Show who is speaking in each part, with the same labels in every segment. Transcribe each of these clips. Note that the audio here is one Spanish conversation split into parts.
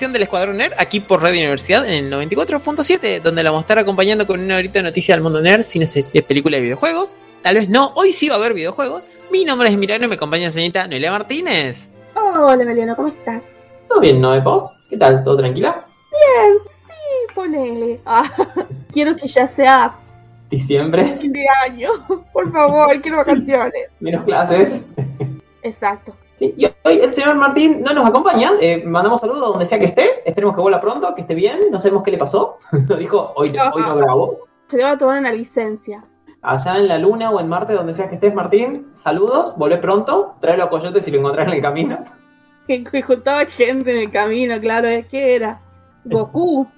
Speaker 1: Edición del Escuadrón Nerd, aquí por Radio Universidad en el 94.7, donde la vamos a estar acompañando con una horita de noticias del mundo nerd, cine, series, películas y videojuegos. Tal vez no, hoy sí va a haber videojuegos. Mi nombre es Milagro y me acompaña la señorita Noelia Martínez.
Speaker 2: Hola, Emiliano, ¿cómo estás?
Speaker 3: ¿Todo bien, no? ¿Vos? ¿Qué tal? ¿Todo tranquila?
Speaker 2: Bien, sí, ponele. Ah, quiero que ya sea
Speaker 3: ¿Diciembre?
Speaker 2: fin de año. Por favor, quiero vacaciones.
Speaker 3: Menos clases.
Speaker 2: Exacto.
Speaker 3: Sí, y hoy el señor Martín no nos acompaña. Eh, mandamos saludos donde sea que esté. Esperemos que vuelva pronto, que esté bien. No sabemos qué le pasó. Nos dijo, hoy, hoy no grabó.
Speaker 2: Se le va a tomar una licencia.
Speaker 3: Allá en la luna o en Marte, donde sea que estés, Martín, saludos. Volvé pronto. Tráelo a Coyote si lo encontrás en el camino.
Speaker 2: Que, que juntaba gente en el camino, claro, es que era Goku.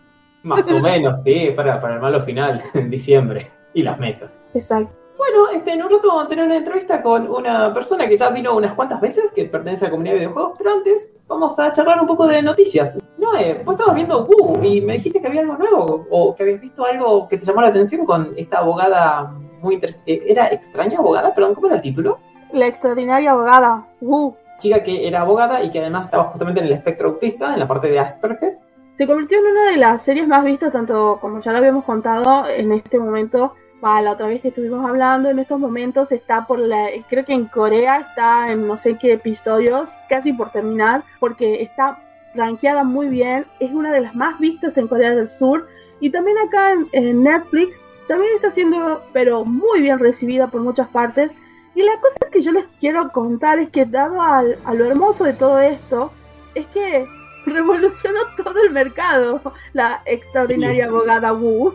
Speaker 3: Más o menos, sí, para, para el malo final, en diciembre. Y las mesas.
Speaker 2: Exacto.
Speaker 3: Bueno, este, en un rato vamos a tener una entrevista con una persona que ya vino unas cuantas veces, que pertenece a la comunidad de videojuegos, pero antes vamos a charlar un poco de noticias. No, eh, vos estabas viendo Wu y me dijiste que había algo nuevo, o que habías visto algo que te llamó la atención con esta abogada muy interesante. ¿Era extraña abogada? Perdón, ¿cómo era el título?
Speaker 2: La extraordinaria abogada. Wu.
Speaker 3: Chica que era abogada y que además estaba justamente en el espectro autista, en la parte de Asperger.
Speaker 2: Se convirtió en una de las series más vistas, tanto como ya lo habíamos contado en este momento, para la otra vez que estuvimos hablando, en estos momentos está por la, creo que en Corea está en no sé qué episodios, casi por terminar, porque está rankeada muy bien, es una de las más vistas en Corea del Sur y también acá en, en Netflix también está siendo, pero muy bien recibida por muchas partes. Y la cosa que yo les quiero contar es que dado al- a lo hermoso de todo esto, es que revolucionó todo el mercado la extraordinaria abogada Wu,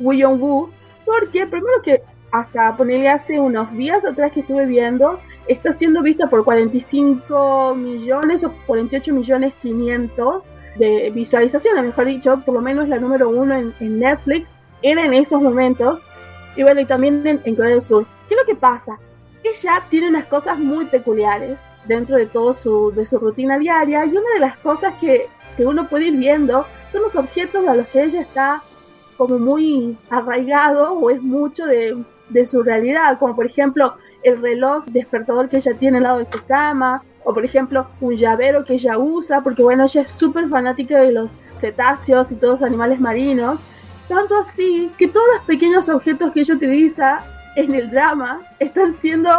Speaker 2: Wu Yong Wu, porque primero que hasta ponerle hace unos días atrás que estuve viendo, está siendo vista por 45 millones o 48 millones 500 de visualizaciones, mejor dicho, por lo menos la número uno en, Netflix era en esos momentos, y bueno, y también en, en Corea del Sur. ¿Qué es lo que pasa? Ella tiene unas cosas muy peculiares dentro de todo su, de su rutina diaria, y una de las cosas que, que uno puede ir viendo son los objetos a los que ella está como muy arraigado o es mucho de, de su realidad, como por ejemplo el reloj despertador que ella tiene al lado de su cama, o por ejemplo un llavero que ella usa, porque bueno, ella es súper fanática de los cetáceos y todos los animales marinos, tanto así que todos los pequeños objetos que ella utiliza en el drama están siendo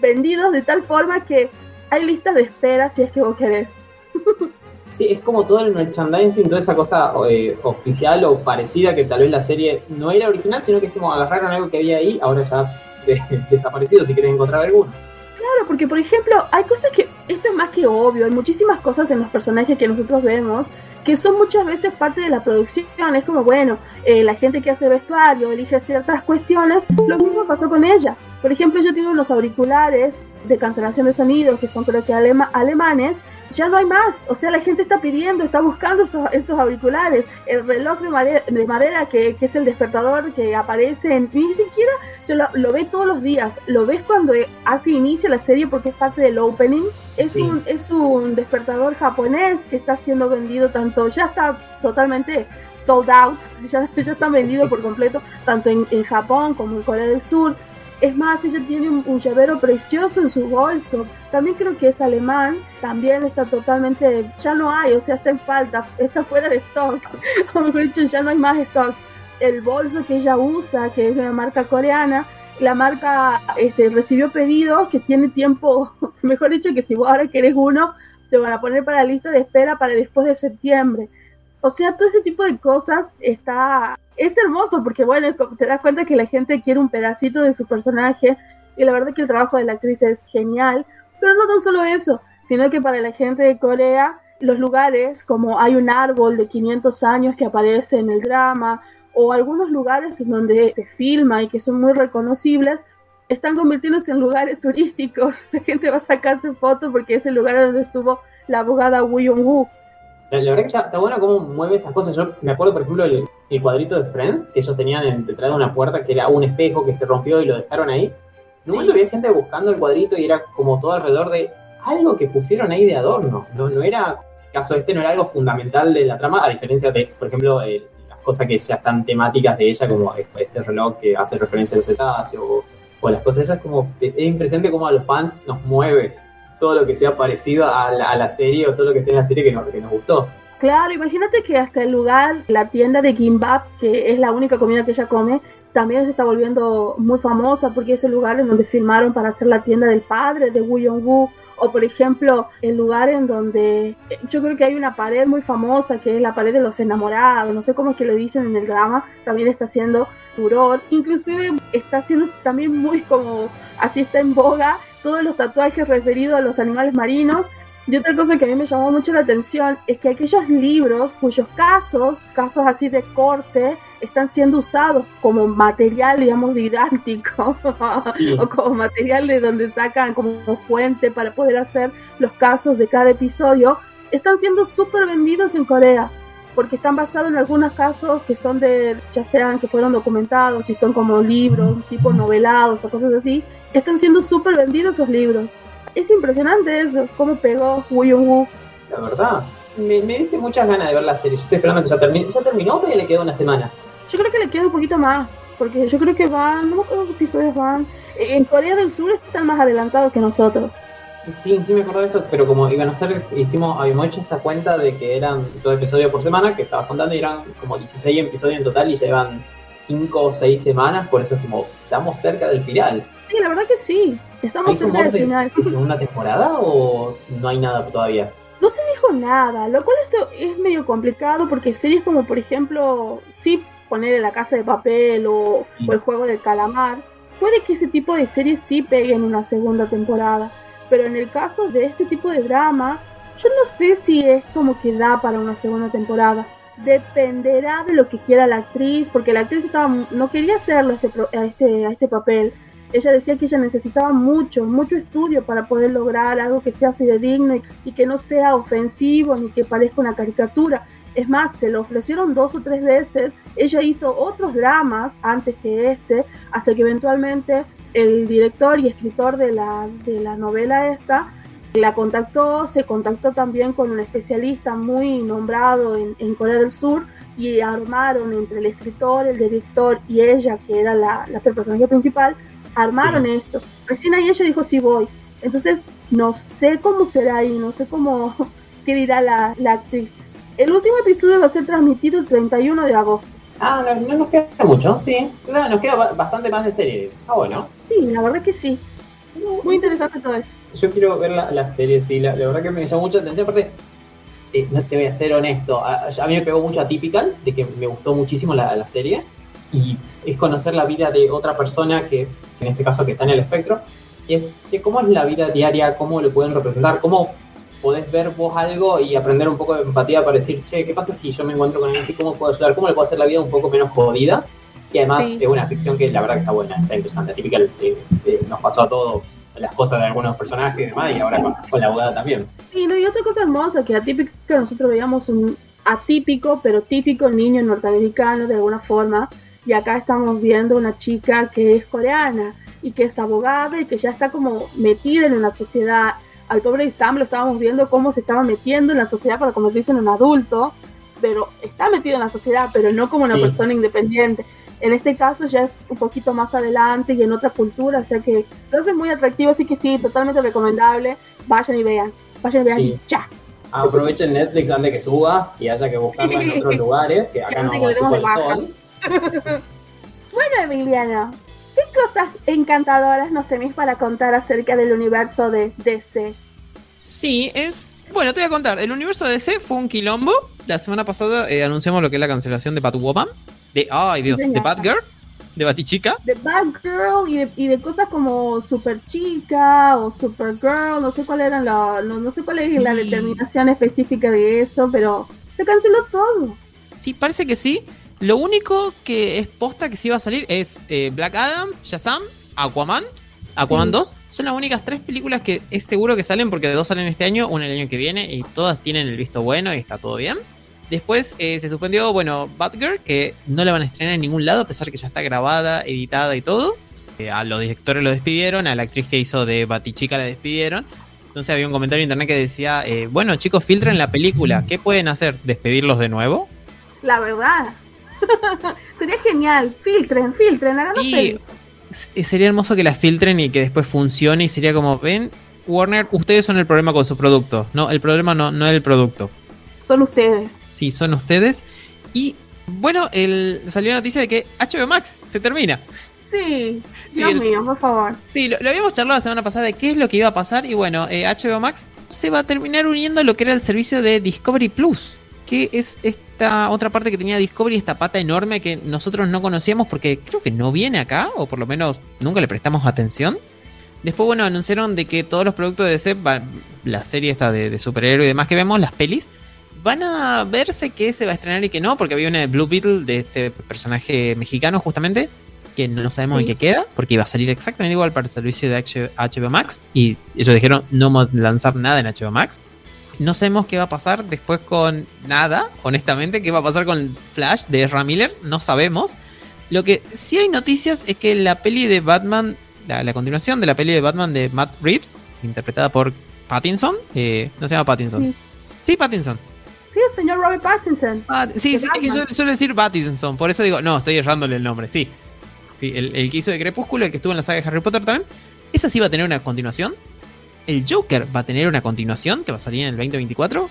Speaker 2: vendidos de tal forma que hay listas de espera si es que vos querés.
Speaker 3: Sí, es como todo el merchandising, toda esa cosa eh, oficial o parecida que tal vez la serie no era original, sino que es como agarraron algo que había ahí, ahora ya de- desaparecido si querés encontrar alguno.
Speaker 2: Claro, porque por ejemplo, hay cosas que, esto es más que obvio, hay muchísimas cosas en los personajes que nosotros vemos que son muchas veces parte de la producción, es como, bueno, eh, la gente que hace vestuario elige ciertas cuestiones, lo mismo pasó con ella. Por ejemplo, ella tiene unos auriculares de cancelación de sonidos que son creo que alema- alemanes, ya no hay más, o sea, la gente está pidiendo, está buscando esos, esos auriculares, el reloj de madera, de madera que, que es el despertador que aparece en, ni siquiera se lo, lo ve todos los días, lo ves cuando hace inicio la serie porque es parte del opening. Es,
Speaker 3: Sí.
Speaker 2: un, es un despertador japonés que está siendo vendido tanto, ya está totalmente sold out, ya, ya está vendido por completo, tanto en, en Japón como en Corea del Sur. Es más, ella tiene un, llavero precioso en su bolso. También creo que es alemán. También está totalmente. Ya no hay, o sea, está en falta. Está fuera de stock. O mejor dicho, ya no hay más stock. El bolso que ella usa, que es de una marca coreana, la marca este, recibió pedidos que tiene tiempo. Mejor dicho, que si vos ahora querés uno, te van a poner para la lista de espera para después de septiembre. O sea, todo ese tipo de cosas está es hermoso porque bueno, te das cuenta que la gente quiere un pedacito de su personaje y la verdad que el trabajo de la actriz es genial, pero no tan solo eso, sino que para la gente de Corea los lugares como hay un árbol de 500 años que aparece en el drama o algunos lugares donde se filma y que son muy reconocibles están convirtiéndose en lugares turísticos. La gente va a sacarse fotos porque es el lugar donde estuvo la abogada Woo Young-woo.
Speaker 3: La, la verdad que está, está bueno cómo mueve esas cosas. Yo me acuerdo, por ejemplo, el, el cuadrito de Friends que ellos tenían en- detrás de una puerta que era un espejo que se rompió y lo dejaron ahí. En un momento había gente buscando el cuadrito y era como todo alrededor de algo que pusieron ahí de adorno. No, no era, caso este, no era algo fundamental de la trama, a diferencia de, por ejemplo, eh, las cosas que ya están temáticas de ella, como este este reloj que hace referencia a los cetáceos, o, o las cosas, ella es como, es impresionante cómo a los fans nos mueve todo lo que sea parecido a la, a la serie o todo lo que esté en la serie que nos, que nos gustó.
Speaker 2: Claro, imagínate que hasta el lugar, la tienda de Kimbap, que es la única comida que ella come, también se está volviendo muy famosa porque es el lugar en donde filmaron para hacer la tienda del padre de Woo Young-woo. O por ejemplo, el lugar en donde yo creo que hay una pared muy famosa que es la pared de los enamorados, no sé cómo es que le dicen en el drama, también está haciendo furor. Inclusive está haciendo también muy como, así está en boga, todos los tatuajes referidos a los animales marinos. Y otra cosa que a mí me llamó mucho la atención es que aquellos libros cuyos casos, casos así de corte, están siendo usados como material, digamos, didáctico
Speaker 3: Sí.
Speaker 2: o como material de donde sacan como fuente para poder hacer los casos de cada episodio, están siendo súper vendidos en Corea porque están basados en algunos casos que son de, ya sean que fueron documentados, y son como libros, tipo novelados o cosas así, están siendo súper vendidos esos libros. Es impresionante eso, cómo pegó Woo Young-woo.
Speaker 3: La verdad, me, me diste muchas ganas de ver la serie. Yo estoy esperando que ya termine. ¿Ya terminó o todavía le queda una semana?
Speaker 2: Yo creo que le queda un poquito más, porque yo creo que van, no me acuerdo qué episodios van. En Corea del Sur están más adelantados que nosotros.
Speaker 3: Sí, sí me acuerdo de eso, pero como iban a hacer, hicimos, habíamos hecho esa cuenta de que eran dos episodios por semana, que estabas contando, y eran como 16 episodios en total y ya llevan 5 o 6 semanas, por eso es como, estamos cerca del final.
Speaker 2: Sí, la verdad que sí. Estamos
Speaker 3: ¿Hay
Speaker 2: cerca del
Speaker 3: de,
Speaker 2: final.
Speaker 3: de segunda temporada o no hay nada todavía?
Speaker 2: No se dijo nada, lo cual esto es medio complicado porque series como por ejemplo, sí poner en la casa de papel o,
Speaker 3: Sí.
Speaker 2: o el juego del calamar, puede que ese tipo de series sí peguen una segunda temporada. Pero en el caso de este tipo de drama, yo no sé si es como que da para una segunda temporada. Dependerá de lo que quiera la actriz, porque la actriz estaba, no quería hacerlo este, a este, a este papel. Ella decía que ella necesitaba mucho, mucho estudio para poder lograr algo que sea fidedigno y, y que no sea ofensivo ni que parezca una caricatura. Es más, se lo ofrecieron dos o tres veces. Ella hizo otros dramas antes que este, hasta que eventualmente el director y escritor de la, de la novela esta la contactó, se contactó también con un especialista muy nombrado en, en Corea del Sur y armaron entre el escritor, el director y ella, que era la, la personaje principal, armaron esto. Recién ahí ella dijo sí voy. Entonces no sé cómo será ahí, no sé cómo, qué dirá la, la actriz. El último episodio va a ser transmitido el 31 de agosto.
Speaker 3: Ah, no, no nos queda mucho, sí. No, Nos queda ba- bastante más de serie. Ah, bueno.
Speaker 2: Sí, la verdad que sí. Muy interesante todo esto.
Speaker 3: Yo quiero ver la, la serie, sí, la, la verdad que me llamó mucha atención. Aparte, eh, no te voy a ser honesto, a, a mí me pegó mucho a Typical, de que me gustó muchísimo la, la serie. Y es conocer la vida de otra persona que, que en este caso, que está en el espectro. Y es, che, ¿cómo es la vida diaria? ¿Cómo lo pueden representar? ¿Cómo podés ver vos algo y aprender un poco de empatía para decir, che, ¿qué pasa si yo me encuentro con alguien así? ¿Cómo puedo ayudar? ¿Cómo le puedo hacer la vida un poco menos jodida? Y además
Speaker 2: Sí.
Speaker 3: es una ficción que la verdad que está buena, está interesante. Typical eh, eh, nos pasó a todos las cosas de algunos personajes y demás, y ahora con, con la abogada también.
Speaker 2: Sí, no, y otra cosa hermosa que atípico que nosotros veíamos un atípico pero típico niño norteamericano de alguna forma y acá estamos viendo una chica que es coreana y que es abogada y que ya está como metida en una sociedad. Al pobre Sam lo estábamos viendo cómo se estaba metiendo en la sociedad para convertirse en un adulto, pero está metido en la sociedad, pero no como una
Speaker 3: Sí.
Speaker 2: persona independiente. En este caso ya es un poquito más adelante y en otra cultura, o sea que lo hace muy atractivo, así que sí, totalmente recomendable. Vayan y vean, vayan y vean
Speaker 3: Sí.
Speaker 2: ya.
Speaker 3: Aprovechen Netflix antes que suba y haya que buscarla en otros lugares, que acá no
Speaker 2: Antes que Bueno, Emiliano, ¿qué cosas encantadoras nos tenéis para contar acerca del universo de DC?
Speaker 1: Sí, es. Bueno, te voy a contar. El universo de DC fue un quilombo. La semana pasada eh, anunciamos lo que es la cancelación de Batwoman. De. Ay, Dios, de. Batgirl. De Batichica.
Speaker 2: De Batgirl y de, y de cosas como Super Chica o Supergirl, no sé cuál era la, no, no sé cuál es la determinación específica de eso, pero se canceló todo.
Speaker 1: Sí, parece que sí. Lo único que es posta que sí va a salir es eh, Black Adam, Shazam, Aquaman, Aquaman
Speaker 2: Sí.
Speaker 1: 2. Son las únicas tres películas que es seguro que salen porque dos salen este año, una el año que viene y todas tienen el visto bueno y está todo bien. Después eh, se suspendió, bueno, Batgirl, que no la van a estrenar en ningún lado, a pesar que ya está grabada, editada y todo. Eh, a los directores lo despidieron, a la actriz que hizo de Batichica la despidieron. Entonces había un comentario en internet que decía, eh, bueno chicos, filtren la película, ¿qué pueden hacer? ¿Despedirlos de nuevo?
Speaker 2: La verdad. Sería genial. Filtren, filtren,
Speaker 1: Sí, s- sería hermoso que la filtren y que después funcione y sería como, ven, Warner, ustedes son el problema con su producto. No, el problema no, no es el producto.
Speaker 2: Son ustedes.
Speaker 1: Sí, son ustedes. Y bueno, el, salió la noticia de que HBO Max se termina.
Speaker 2: Sí.
Speaker 1: Sí,
Speaker 2: Dios
Speaker 1: el-
Speaker 2: mío, por favor.
Speaker 1: Sí, lo, lo habíamos charlado la semana pasada de qué es lo que iba a pasar. Y bueno, eh, HBO Max se va a terminar uniendo a lo que era el servicio de Discovery Plus. Que es esta otra parte que tenía Discovery, esta pata enorme que nosotros no conocíamos porque creo que no viene acá, o por lo menos nunca le prestamos atención. Después, bueno, anunciaron de que todos los productos de DC, la serie esta de, de superhéroe y demás que vemos, las pelis, van a verse que se va a estrenar y que no, porque había una de Blue Beetle de este personaje mexicano justamente, que no sabemos
Speaker 2: Sí.
Speaker 1: en qué queda, porque iba a salir exactamente igual para el servicio de HBO Max, y ellos dijeron no vamos a lanzar nada en HBO Max. No sabemos qué va a pasar después con nada, honestamente, qué va a pasar con Flash de Ezra Miller, no sabemos. Lo que sí hay noticias es que la peli de Batman, la, la continuación de la peli de Batman de Matt Reeves, interpretada por Pattinson, eh, no se llama Pattinson.
Speaker 2: Sí.
Speaker 1: Sí, Pattinson.
Speaker 2: Sí, el señor Robert Pattinson.
Speaker 1: Ah, sí, sí, es que yo suelo decir Pattinson, por eso digo, no, estoy errándole el nombre, sí. Sí, el, el que hizo de Crepúsculo, el que estuvo en la saga de Harry Potter también. Esa sí va a tener una continuación. El Joker va a tener una continuación que va a salir en el 2024.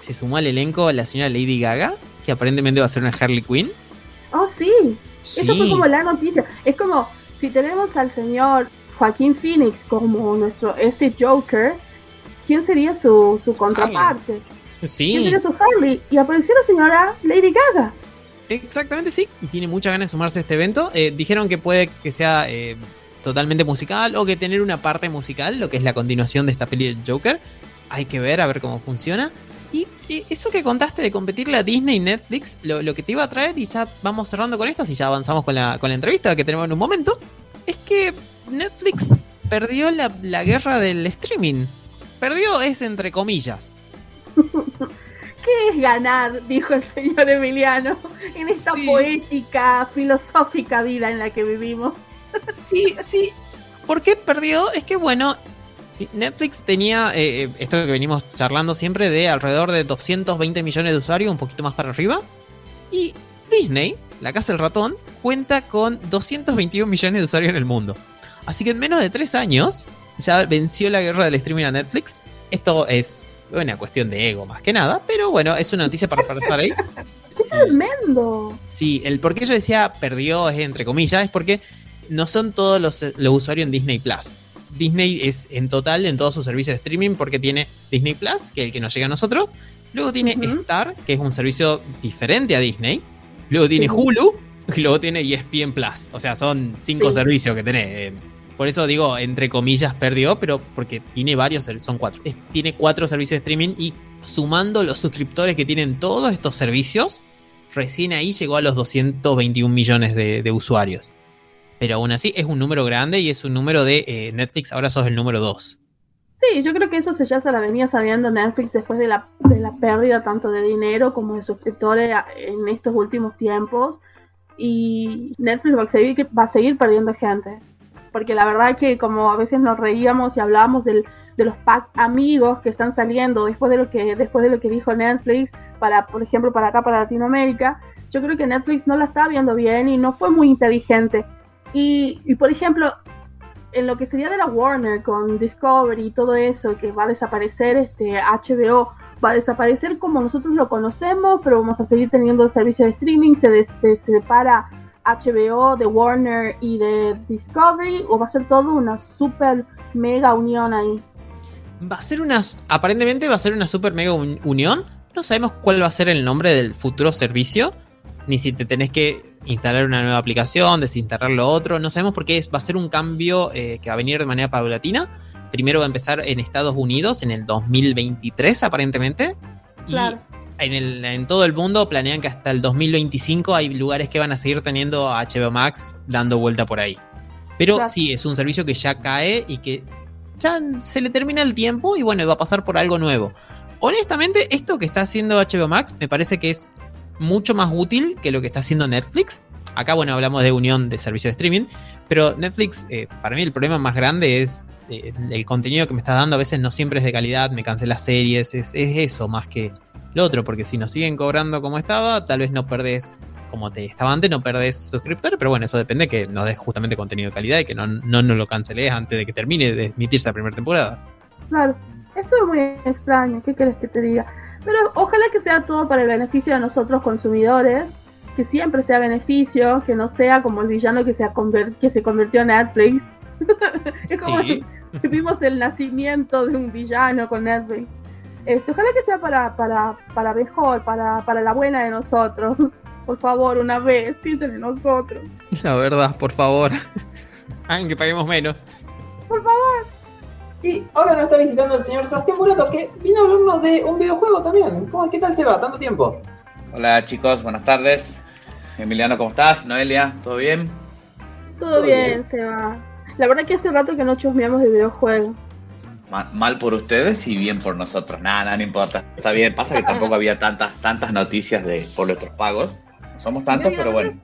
Speaker 1: Se sumó al elenco la señora Lady Gaga, que aparentemente va a ser una Harley Quinn.
Speaker 2: Oh, sí.
Speaker 1: Sí.
Speaker 2: Eso fue como la noticia. Es como si tenemos al señor Joaquín Phoenix como nuestro este Joker, ¿quién sería su, su
Speaker 1: Su
Speaker 2: contraparte? ¿Quién
Speaker 1: Sí,
Speaker 2: sería su Harley? Y apareció la señora Lady Gaga.
Speaker 1: exactamente sí. Y tiene muchas ganas de sumarse a este evento. Eh, dijeron que puede que sea eh, totalmente musical o que tener una parte musical, lo que es la continuación de esta peli de Joker. Hay que ver, a ver cómo funciona. Y, y eso que contaste de competirle a Disney y Netflix, lo, lo que te iba a traer, y ya vamos cerrando con esto, si ya avanzamos con la, con la entrevista que tenemos en un momento, es que Netflix perdió la, la guerra del streaming. Perdió es entre comillas.
Speaker 2: ¿Qué es ganar? Dijo el señor Emiliano en esta
Speaker 1: Sí.
Speaker 2: poética, filosófica vida en la que vivimos.
Speaker 1: Sí, sí. ¿Por qué perdió? Es que bueno, Netflix tenía eh, eh, esto que venimos charlando siempre de alrededor de 220 millones de usuarios, un poquito más para arriba. Y Disney, la casa del ratón, cuenta con 221 millones de usuarios en el mundo. Así que en menos de tres años ya venció la guerra del streaming a Netflix. Esto es una cuestión de ego más que nada, pero bueno, es una noticia para pasar ahí.
Speaker 2: ¡Qué tremendo!
Speaker 1: Sí, el por qué yo decía perdió es entre comillas, es porque no son todos los, los usuarios en Disney Plus. Disney es en total en todos sus servicios de streaming porque tiene Disney Plus, que es el que nos llega a nosotros. Luego tiene. Star, que es un servicio diferente a Disney. Luego tiene
Speaker 2: Sí.
Speaker 1: Hulu y luego tiene ESPN Plus. O sea, son cinco
Speaker 2: Sí.
Speaker 1: servicios que tenés. eh. Por eso digo, entre comillas, perdió, pero porque tiene varios, son cuatro. Es- tiene cuatro servicios de streaming y sumando los suscriptores que tienen todos estos servicios, recién ahí llegó a los 221 millones de, de usuarios. Pero aún así es un número grande y es un número de eh, Netflix, ahora sos el número 2.
Speaker 2: Sí, yo creo que eso se ya se la venía sabiendo Netflix después de la, de la pérdida tanto de dinero como de suscriptores en estos últimos tiempos. Y Netflix va a seguir, va a seguir perdiendo gente. Porque la verdad que como a veces nos reíamos y hablábamos del, de los pack amigos que están saliendo después de lo que después de lo que dijo Netflix para por ejemplo para acá para Latinoamérica yo creo que Netflix no la está viendo bien y no fue muy inteligente y, por ejemplo en lo que sería de la Warner con Discovery y todo eso, que va a desaparecer este HBO, va a desaparecer como nosotros lo conocemos, pero vamos a seguir teniendo el servicio de streaming, se, des- se separa HBO de Warner y de Discovery, o va a ser todo una super mega unión ahí.
Speaker 1: Va a ser una. Aparentemente va a ser una super mega un- unión. No sabemos cuál va a ser el nombre del futuro servicio. Ni si te tenés que instalar una nueva aplicación, desinstalar lo otro. No sabemos porque es, va a ser un cambio eh, que va a venir de manera paulatina. Primero va a empezar en Estados Unidos en el 2023, aparentemente. Y en, el- en todo el mundo planean que hasta el 2025 hay lugares que van a seguir teniendo a HBO Max dando vuelta por ahí. Pero
Speaker 2: Claro.
Speaker 1: sí, es un servicio que ya cae y que ya se le termina el tiempo y bueno, va a pasar por algo nuevo. honestamente, esto que está haciendo HBO Max me parece que es mucho más útil que lo que está haciendo Netflix. Acá, bueno, hablamos de unión de servicios de streaming, pero Netflix, eh, para mí el problema más grande es eh, el contenido que me está dando a veces no siempre es de calidad, me cansé las series, es, es eso más que lo otro, porque si nos siguen cobrando como estaba, tal vez no perdés como te estaba antes, no perdés suscriptores, pero bueno, eso depende que nos des justamente contenido de calidad y que no, no nos lo canceles antes de que termine de emitirse la primera temporada.
Speaker 2: Claro, esto es muy extraño, ¿qué querés que te diga? Pero ojalá que sea todo para el beneficio de nosotros consumidores, que siempre sea beneficio, que no sea como el villano que se, que se convirtió en Netflix. es como
Speaker 1: Sí.
Speaker 2: que vimos el nacimiento de un villano con Netflix. Este, ojalá que sea para, para, para mejor, para, para la buena de nosotros. Por favor, una vez, piensen en nosotros.
Speaker 1: La verdad, por favor. Hagan que paguemos menos.
Speaker 2: Por favor.
Speaker 3: Y ahora nos está visitando el señor Sebastián Murato, que vino a hablarnos de un videojuego también. ¿Cómo, ¿Qué tal se va? ¿Tanto tiempo?
Speaker 4: Hola chicos, buenas tardes. Emiliano, ¿cómo estás? Noelia, ¿todo bien?
Speaker 2: Todo
Speaker 3: Todo
Speaker 2: bien,
Speaker 3: bien.
Speaker 2: se va. La verdad que hace rato que no chusmeamos de videojuegos.
Speaker 4: Ma- mal por ustedes y bien por nosotros. Nada, nada, no importa. Está bien, pasa que tampoco había tantas, tantas noticias de, por nuestros pagos. No somos tantos, pero bueno.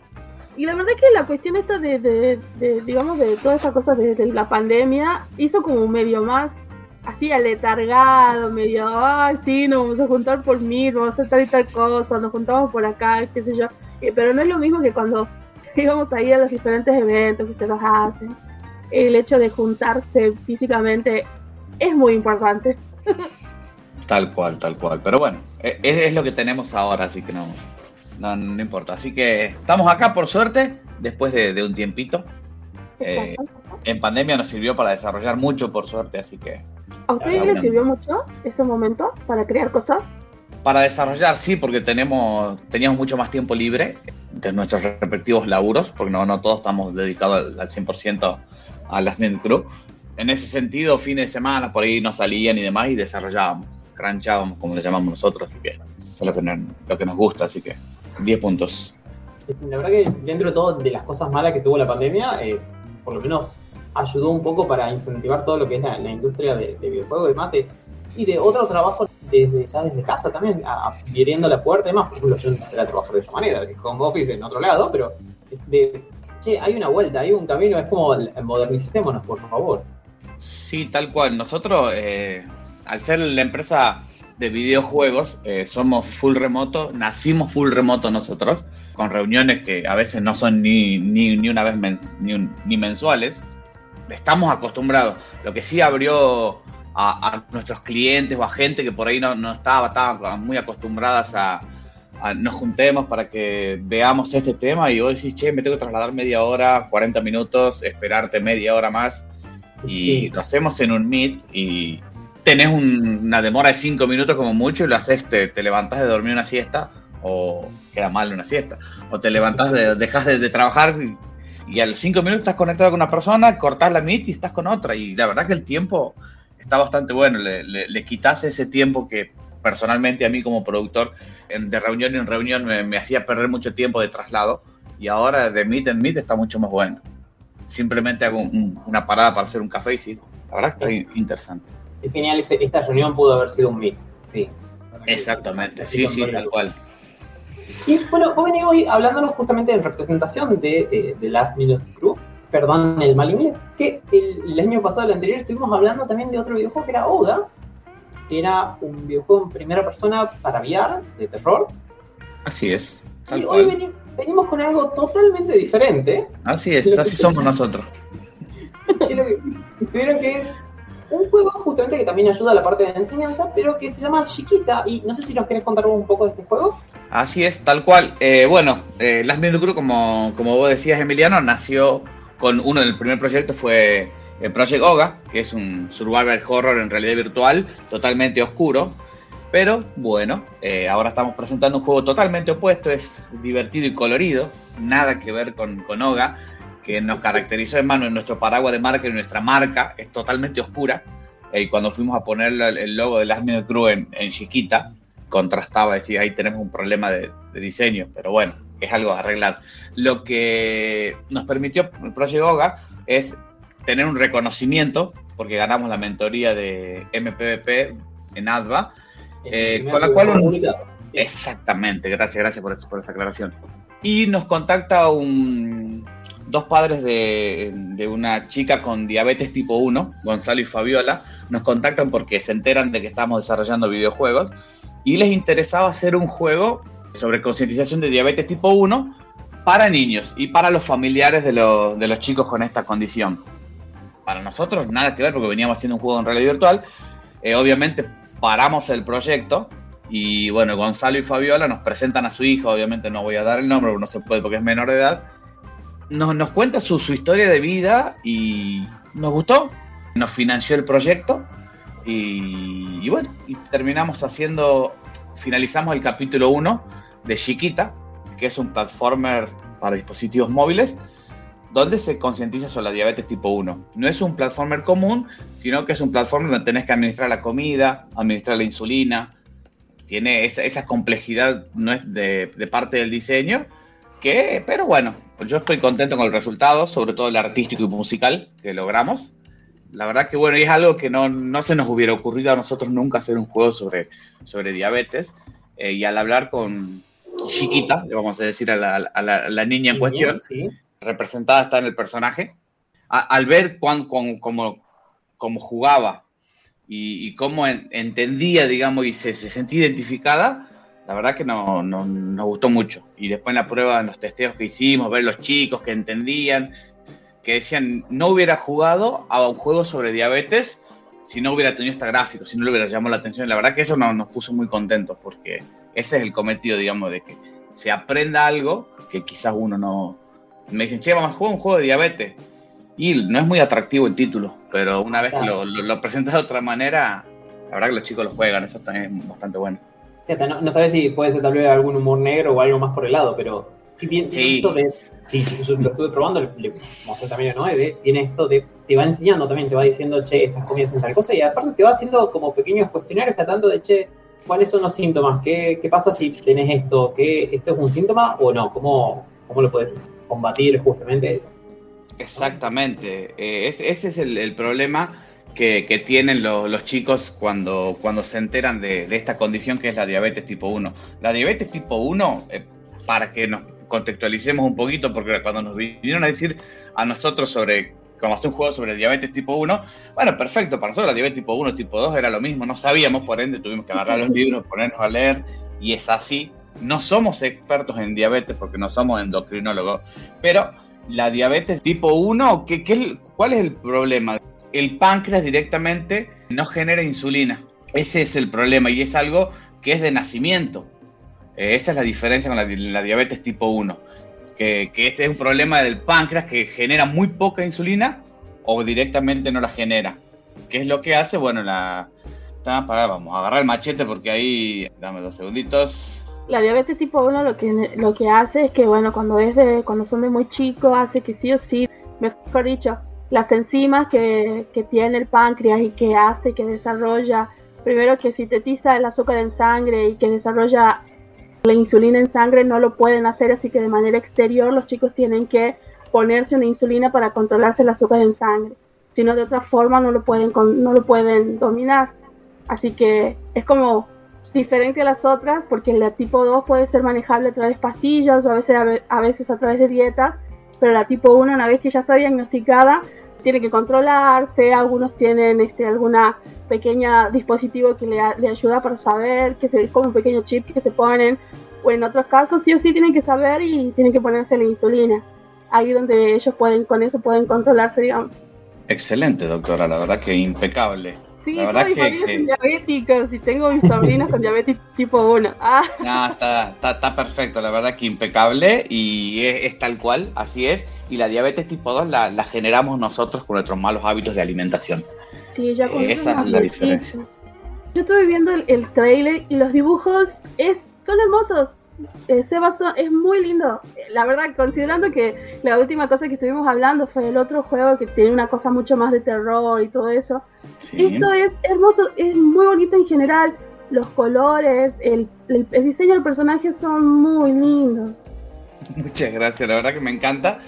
Speaker 2: Y la verdad que la cuestión esta de, de, de, digamos, de toda esa cosa de, la pandemia hizo como medio más así aletargado, medio, ay, sí, nos vamos a juntar por mí, vamos a hacer tal y tal cosa, nos juntamos por acá, qué sé yo. Eh, Pero no es lo mismo que cuando íbamos a ir a los diferentes eventos que ustedes hacen. El hecho de juntarse físicamente es muy importante.
Speaker 4: Tal cual, tal cual. Pero bueno, e- es, es lo que tenemos ahora, así que no, no, no importa. Así que estamos acá, por suerte, después de, de un tiempito. Eh, en pandemia nos sirvió para desarrollar mucho, por suerte, así que
Speaker 2: ¿A ustedes les sirvió mucho ese momento para crear cosas?
Speaker 4: Para desarrollar, sí, porque tenemos, teníamos mucho más tiempo libre de nuestros respectivos laburos, porque no, no todos estamos dedicados al, al 100% a las Crew. En ese sentido, fines de semana, por ahí no salían y demás, y desarrollábamos, cranchábamos, como le llamamos nosotros, así que es lo que, nos, lo que nos gusta, así que 10 puntos.
Speaker 3: La verdad que dentro de todo de las cosas malas que tuvo la pandemia, eh, por lo menos ayudó un poco para incentivar todo lo que es la, la industria de, de videojuegos y demás, de- y de otro trabajo desde, ya desde casa también, abriendo la puerta y demás. Por ejemplo, yo no entré a trabajar de esa manera, de home office en otro lado, pero es de, che, hay una vuelta, hay un camino, es como modernicémonos, por favor.
Speaker 4: Sí, tal cual. Nosotros, eh, al ser la empresa de videojuegos, eh, somos full remoto, nacimos full remoto nosotros, con reuniones que a veces no son ni, ni, ni una vez mens- ni, un- ni mensuales. Estamos acostumbrados. Lo que sí abrió a, a nuestros clientes o a gente que por ahí no, no estaba, estaba muy acostumbradas a, a nos juntemos para que veamos este tema y vos decís, che, me tengo que trasladar media hora, 40 minutos, esperarte media hora más y
Speaker 3: Sí.
Speaker 4: lo hacemos en un meet y tenés un- una demora de cinco minutos como mucho y lo haces, te, te levantás de dormir una siesta o queda mal una siesta, o te levantás, de, dejas de, de trabajar y, y a los cinco minutos estás conectado con una persona, cortás la meet y estás con otra y la verdad que el tiempo está bastante bueno, le, le, le quitas ese tiempo que personalmente a mí como productor en- de reunión en reunión me, me hacía perder mucho tiempo de traslado y ahora de meet en meet está mucho más bueno. Simplemente hago un- un- una parada para hacer un café y sí, la verdad que está in- interesante.
Speaker 3: Es genial, ese- esta reunión pudo haber sido un mix, sí.
Speaker 4: Exactamente, sí, sí, tal cual.
Speaker 3: Y bueno, vos venís hoy hablándonos justamente en representación de, eh, de Last Minute Crew, perdón el mal inglés, que el, el año pasado, el anterior, estuvimos hablando también de otro videojuego que era Oga, que era un videojuego en primera persona para VR, de terror.
Speaker 4: Así es,
Speaker 3: Y
Speaker 4: tal
Speaker 3: hoy
Speaker 4: cual.
Speaker 3: venimos con algo totalmente diferente,
Speaker 4: Así es, así somos nosotros.
Speaker 3: que, lo que estuvieron que es un juego justamente que también ayuda a la parte de enseñanza, pero que se llama Chiquita, y no sé si nos querés contar un poco de este juego.
Speaker 4: Así es, tal cual. Eh, bueno, eh, Last Minute Crew, como, como vos decías, Emiliano, nació con uno del primer proyecto fue el Project Oga, que es un survival horror en realidad virtual, totalmente oscuro. Pero bueno, eh, ahora estamos presentando un juego totalmente opuesto, es divertido y colorido, nada que ver con, con Oga, que nos caracterizó en mano en nuestro paraguas de marca y nuestra marca es totalmente oscura. Eh, y cuando fuimos a poner el logo de Last Minute Crew en, en chiquita, contrastaba, decía, ahí tenemos un problema de, de diseño, pero bueno, es algo arreglado. Lo que nos permitió el Project Oga es tener un reconocimiento, porque ganamos la mentoría de MPVP en ADVA, Eh, con la cual Exactamente, gracias, gracias por, por esa aclaración. Y nos contacta un, dos padres de, de, una chica con diabetes tipo 1, Gonzalo y Fabiola, nos contactan porque se enteran de que estamos desarrollando videojuegos y les interesaba hacer un juego sobre concientización de diabetes tipo 1 para niños y para los familiares de, de los chicos con esta condición. Para nosotros nada que ver porque veníamos haciendo un juego en realidad virtual. Eh, obviamente paramos el proyecto y bueno, Gonzalo y Fabiola nos presentan a su hijo, obviamente no voy a dar el nombre no se puede porque es menor de edad. Nos, nos cuenta su, su historia de vida y nos gustó, nos financió el proyecto y, bueno, terminamos haciendo, finalizamos el capítulo 1 de Chiquita, que es un platformer para dispositivos móviles, donde se concientiza sobre la diabetes tipo 1. No es un platformer común, sino que es un platformer donde tenés que administrar la comida, administrar la insulina, tiene esa, esa complejidad no de, parte del diseño, que, pero bueno, yo estoy contento con el resultado, sobre todo el artístico y musical que logramos la verdad que bueno, y es algo que no, no, se nos hubiera ocurrido a nosotros nunca hacer un juego sobre, sobre diabetes. Eh, y al hablar con Chiquita, le vamos a decir a la, a la, la niña en cuestión, representada está en el personaje, al ver cuán, cuán, cómo, cómo, jugaba y, y cómo en, entendía, digamos, y se, se, sentía identificada, la verdad que no, no, nos gustó mucho. Y después en la prueba, en los testeos que hicimos, ver los chicos que entendían, que decían no hubiera jugado a un juego sobre diabetes si no hubiera tenido este gráfico, si no le hubiera llamado la atención. La verdad que eso nos, nos puso muy contentos porque ese es el cometido, digamos, de que se aprenda algo que quizás uno no... Me dicen, che, vamos a jugar un juego de diabetes. Y no es muy atractivo el título, pero una vez que lo, lo, lo presentas de otra manera, la verdad que los chicos lo juegan, eso también es bastante bueno.
Speaker 3: No, no sabes si puede ser tal vez algún humor negro o algo más por el lado, pero si tiene,
Speaker 4: Sí.
Speaker 3: esto de. Sí, sí, lo estuve probando, le, le mostré también a Noé, de- tiene esto de. Te va enseñando también, te va diciendo, che, estas comidas en tal cosa, y aparte te va haciendo como pequeños cuestionarios tratando de, che, ¿cuáles son los síntomas? ¿Qué, qué pasa si tenés esto? ¿Qué, ¿Esto es un síntoma o no? ¿Cómo, cómo lo puedes combatir justamente?
Speaker 4: Exactamente. Eh, ese, ese es el, el problema que, tienen lo- los chicos cuando, cuando se enteran de, esta condición que es la diabetes tipo 1. La diabetes tipo 1, eh, para que nos contextualicemos un poquito, porque cuando nos vinieron a decir a nosotros sobre cómo hacer un juego sobre diabetes tipo 1, bueno, perfecto, para nosotros la diabetes tipo 1, tipo 2 era lo mismo, no sabíamos, por ende tuvimos que agarrar los libros, ponernos a leer, y es así. No somos expertos en diabetes porque no somos endocrinólogos, pero la diabetes tipo 1, ¿qué, qué ¿cuál es el problema? El páncreas directamente no genera insulina. Ese es el problema y es algo que es de nacimiento. Eh, esa es la diferencia con la, di- la diabetes tipo 1. Que, que este es un problema del páncreas que genera muy poca insulina o directamente no la genera. ¿Qué es lo que hace? Bueno, la... Está, pará, vamos a agarrar el machete porque ahí... Dame dos segunditos.
Speaker 2: La diabetes tipo 1 lo que, lo que hace es que, bueno, cuando es de, cuando son de muy chicos, hace que sí o sí, mejor dicho, las enzimas que, tiene el páncreas y que hace que desarrolla, primero que sintetiza el azúcar en sangre y que desarrolla la insulina en sangre, no lo pueden hacer, así que de manera exterior los chicos tienen que ponerse una insulina para controlarse el azúcar en sangre. Si no, de otra forma no lo pueden, no lo pueden dominar. Así que es como diferente a las otras porque la tipo 2 puede ser manejable a través de pastillas o a veces a, ve- a veces a través de dietas, pero la tipo 1 una vez que ya está diagnosticada tiene que controlarse, algunos tienen este alguna pequeña dispositivo que le, ayuda para saber, que es como un pequeño chip que se ponen, o en otros casos sí o sí tienen que saber y tienen que ponerse la insulina. Ahí donde ellos pueden, con eso pueden controlarse, digamos.
Speaker 4: Excelente, doctora, la verdad que impecable.
Speaker 2: Sí,
Speaker 4: La verdad
Speaker 2: mi
Speaker 4: que-
Speaker 2: familia
Speaker 4: que-
Speaker 2: son diabéticos y tengo mis sobrinos con diabetes tipo 1. Ah.
Speaker 4: No, está, está, está perfecto, la verdad que impecable y es, es tal cual, así es. Y la diabetes tipo 2 la, la generamos nosotros con nuestros malos hábitos de alimentación.
Speaker 2: Sí, ya con
Speaker 4: esa es la diferencia.
Speaker 2: Yo estuve viendo el, el trailer y los dibujos es, son hermosos. Eh, Seba son- es muy lindo. La verdad, considerando que la última cosa que estuvimos hablando fue el otro juego que tiene una cosa mucho más de terror y todo eso.
Speaker 4: Sí.
Speaker 2: Esto es hermoso, es muy bonito en general. Los colores, el, el- el diseño del personaje son muy lindos.
Speaker 4: Muchas gracias, la verdad que me encanta.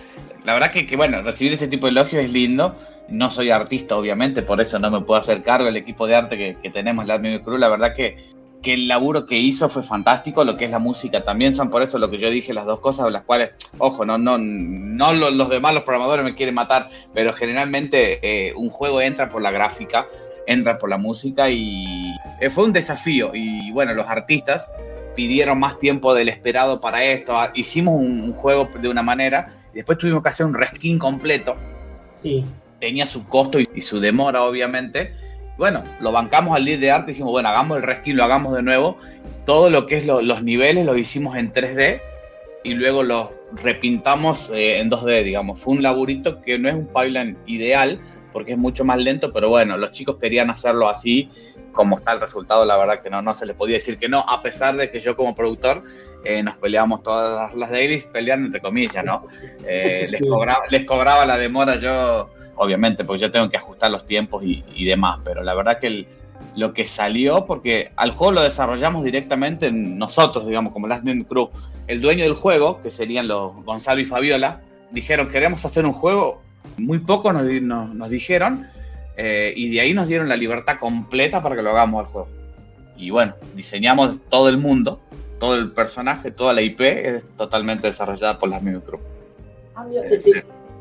Speaker 4: La verdad que, que, bueno, recibir este tipo de elogios es lindo. No soy artista, obviamente, por eso no me puedo hacer cargo del equipo de arte que, que tenemos en la Admin Crew. La verdad que que el laburo que hizo fue fantástico, lo que es la música también son por eso lo que yo dije, las dos cosas, las cuales, ojo, no, no, no los, demás, los programadores me quieren matar, pero generalmente eh, un juego entra por la gráfica, entra por la música y eh, fue un desafío y bueno, los artistas pidieron más tiempo del esperado para esto, ah, hicimos un, juego de una manera y después tuvimos que hacer un reskin completo.
Speaker 3: Sí.
Speaker 4: Tenía su costo y su demora, obviamente, bueno, lo bancamos al lead de arte y dijimos, bueno, hagamos el reskin, lo hagamos de nuevo. Todo lo que es los niveles lo hicimos en 3D y luego los repintamos eh, en 2D, digamos. Fue un laburito que no es un pipeline ideal porque es mucho más lento, pero bueno, los chicos querían hacerlo así, como está el resultado, la verdad que no, no se les podía decir que no, a pesar de que yo como productor eh, nos peleábamos todas las dailies, peleando entre comillas, ¿no? Eh, les, cobraba, les cobraba la demora yo obviamente, porque yo tengo que ajustar los tiempos y, demás, pero la verdad que lo que salió, porque al juego lo desarrollamos directamente nosotros, digamos, como Last Man Crew, el dueño del juego, que serían los Gonzalo y Fabiola, dijeron, queremos hacer un juego, muy poco nos, nos, dijeron, eh, y de ahí nos dieron la libertad completa para que lo hagamos al juego. Y bueno, diseñamos todo el mundo, todo el personaje, toda la IP es totalmente desarrollada por las Man Crew.
Speaker 3: Ah,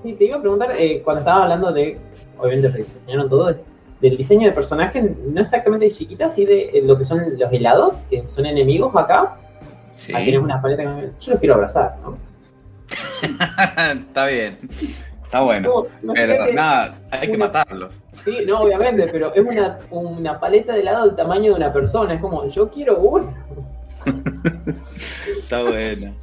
Speaker 3: Sí, te iba a preguntar, eh, cuando estaba hablando de, obviamente rediseñaron todo, es del diseño de personaje, no exactamente de chiquita, sí de eh, lo que son los helados, que son enemigos acá. Sí. Aquí tienes una paleta Yo los quiero abrazar, ¿no?
Speaker 4: Está bien. Está bueno. pero nada, hay que matarlos.
Speaker 3: Sí, no, obviamente, pero es una, una paleta de helado del tamaño de una persona. Es como, yo quiero uno.
Speaker 4: Está bueno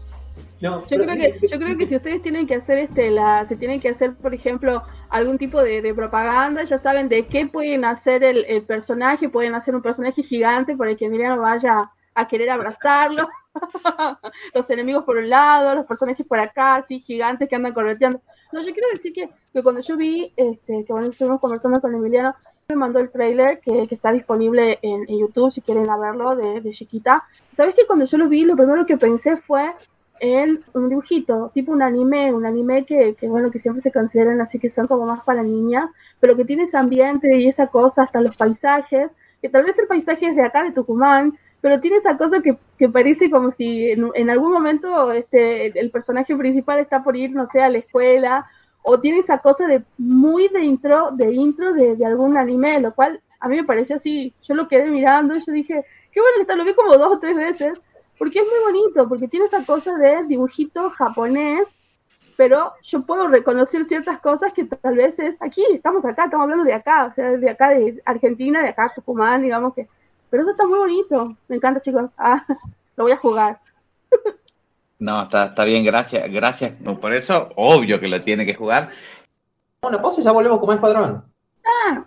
Speaker 2: yo, creo que, yo creo que si ustedes tienen que hacer este, la, si tienen que hacer, por ejemplo, algún tipo de, propaganda, ya saben de qué pueden hacer el, personaje, pueden hacer un personaje gigante por el que Emiliano vaya a querer abrazarlo, los enemigos por un lado, los personajes por acá, así gigantes que andan correteando. No, yo quiero decir que, que cuando yo vi, este, que cuando estuvimos conversando con Emiliano, me mandó el trailer que, que está disponible en, YouTube si quieren verlo de, de chiquita. ¿Sabes que cuando yo lo vi, lo primero que pensé fue en un dibujito, tipo un anime, un anime que, que, bueno, que siempre se consideran así que son como más para niñas, pero que tiene ese ambiente y esa cosa, hasta los paisajes, que tal vez el paisaje es de acá, de Tucumán, pero tiene esa cosa que, que parece como si en, algún momento este, el personaje principal está por ir, no sé, a la escuela, o tiene esa cosa de muy de intro, de intro de, de algún anime, lo cual a mí me pareció así, yo lo quedé mirando y yo dije, qué bueno está, lo vi como dos o tres veces, porque es muy bonito, porque tiene esa cosa de dibujito japonés, pero yo puedo reconocer ciertas cosas que tal vez es aquí, estamos acá, estamos hablando de acá, o sea, de acá de Argentina, de acá Tucumán, digamos que. Pero eso está muy bonito, me encanta, chicos. Ah, lo voy a jugar.
Speaker 4: No, está, está bien, gracias, gracias. Por eso, obvio que lo tiene que jugar.
Speaker 3: Una pausa y ya volvemos con más Escuadrón. Ah.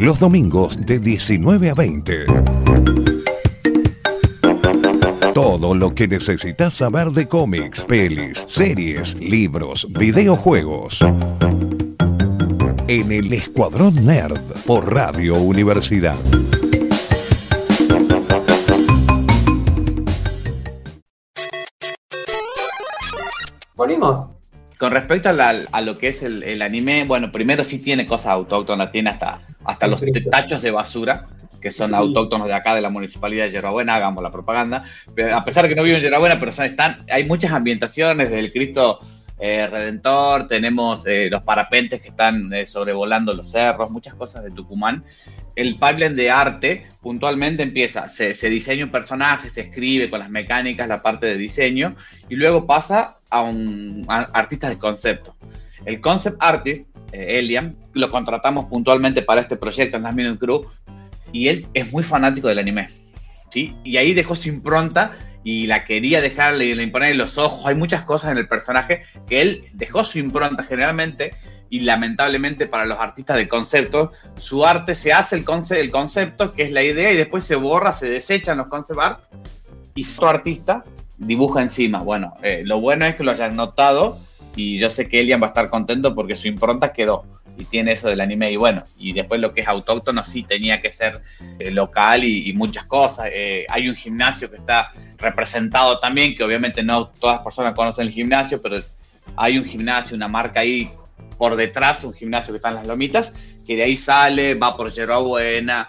Speaker 5: Los domingos de 19 a 20. Todo lo que necesitas saber de cómics, pelis, series, libros, videojuegos. En el Escuadrón Nerd por Radio Universidad.
Speaker 3: Volvimos.
Speaker 4: Con respecto a, lo que es el, anime, bueno, primero sí tiene cosas autóctonas, tiene hasta, hasta los tachos de basura que son autóctonos de acá, de la municipalidad de Yerbabuena, hagamos la propaganda. a pesar de que no vivo en Yerbabuena, pero están, hay muchas ambientaciones del Cristo eh, Redentor, tenemos eh, los parapentes que están eh, sobrevolando los cerros, muchas cosas de Tucumán. El pipeline de arte puntualmente empieza, se, diseña un personaje, se escribe con las mecánicas, la parte de diseño, y luego pasa a un artista de concepto. El concept artist, Elian, lo contratamos puntualmente para este proyecto en las Minute Crew y él es muy fanático del anime. ¿sí? Y ahí dejó su impronta y la quería dejarle, le imponer los ojos. Hay muchas cosas en el personaje que él dejó su impronta generalmente y lamentablemente para los artistas de concepto, su arte se hace el, el concepto, que es la idea, y después se borra, se desechan los concept art y su artista dibuja encima. Bueno, eh, lo bueno es que lo hayan notado y yo sé que Elian va a estar contento porque su impronta quedó y tiene eso del anime y bueno, y después lo que es autóctono sí tenía que ser eh, local y, muchas cosas. Eh, hay un gimnasio que está representado también, que obviamente no todas las personas conocen el gimnasio, pero hay un gimnasio, una marca ahí por detrás, un gimnasio que está en las lomitas, que de ahí sale, va por Yerba Buena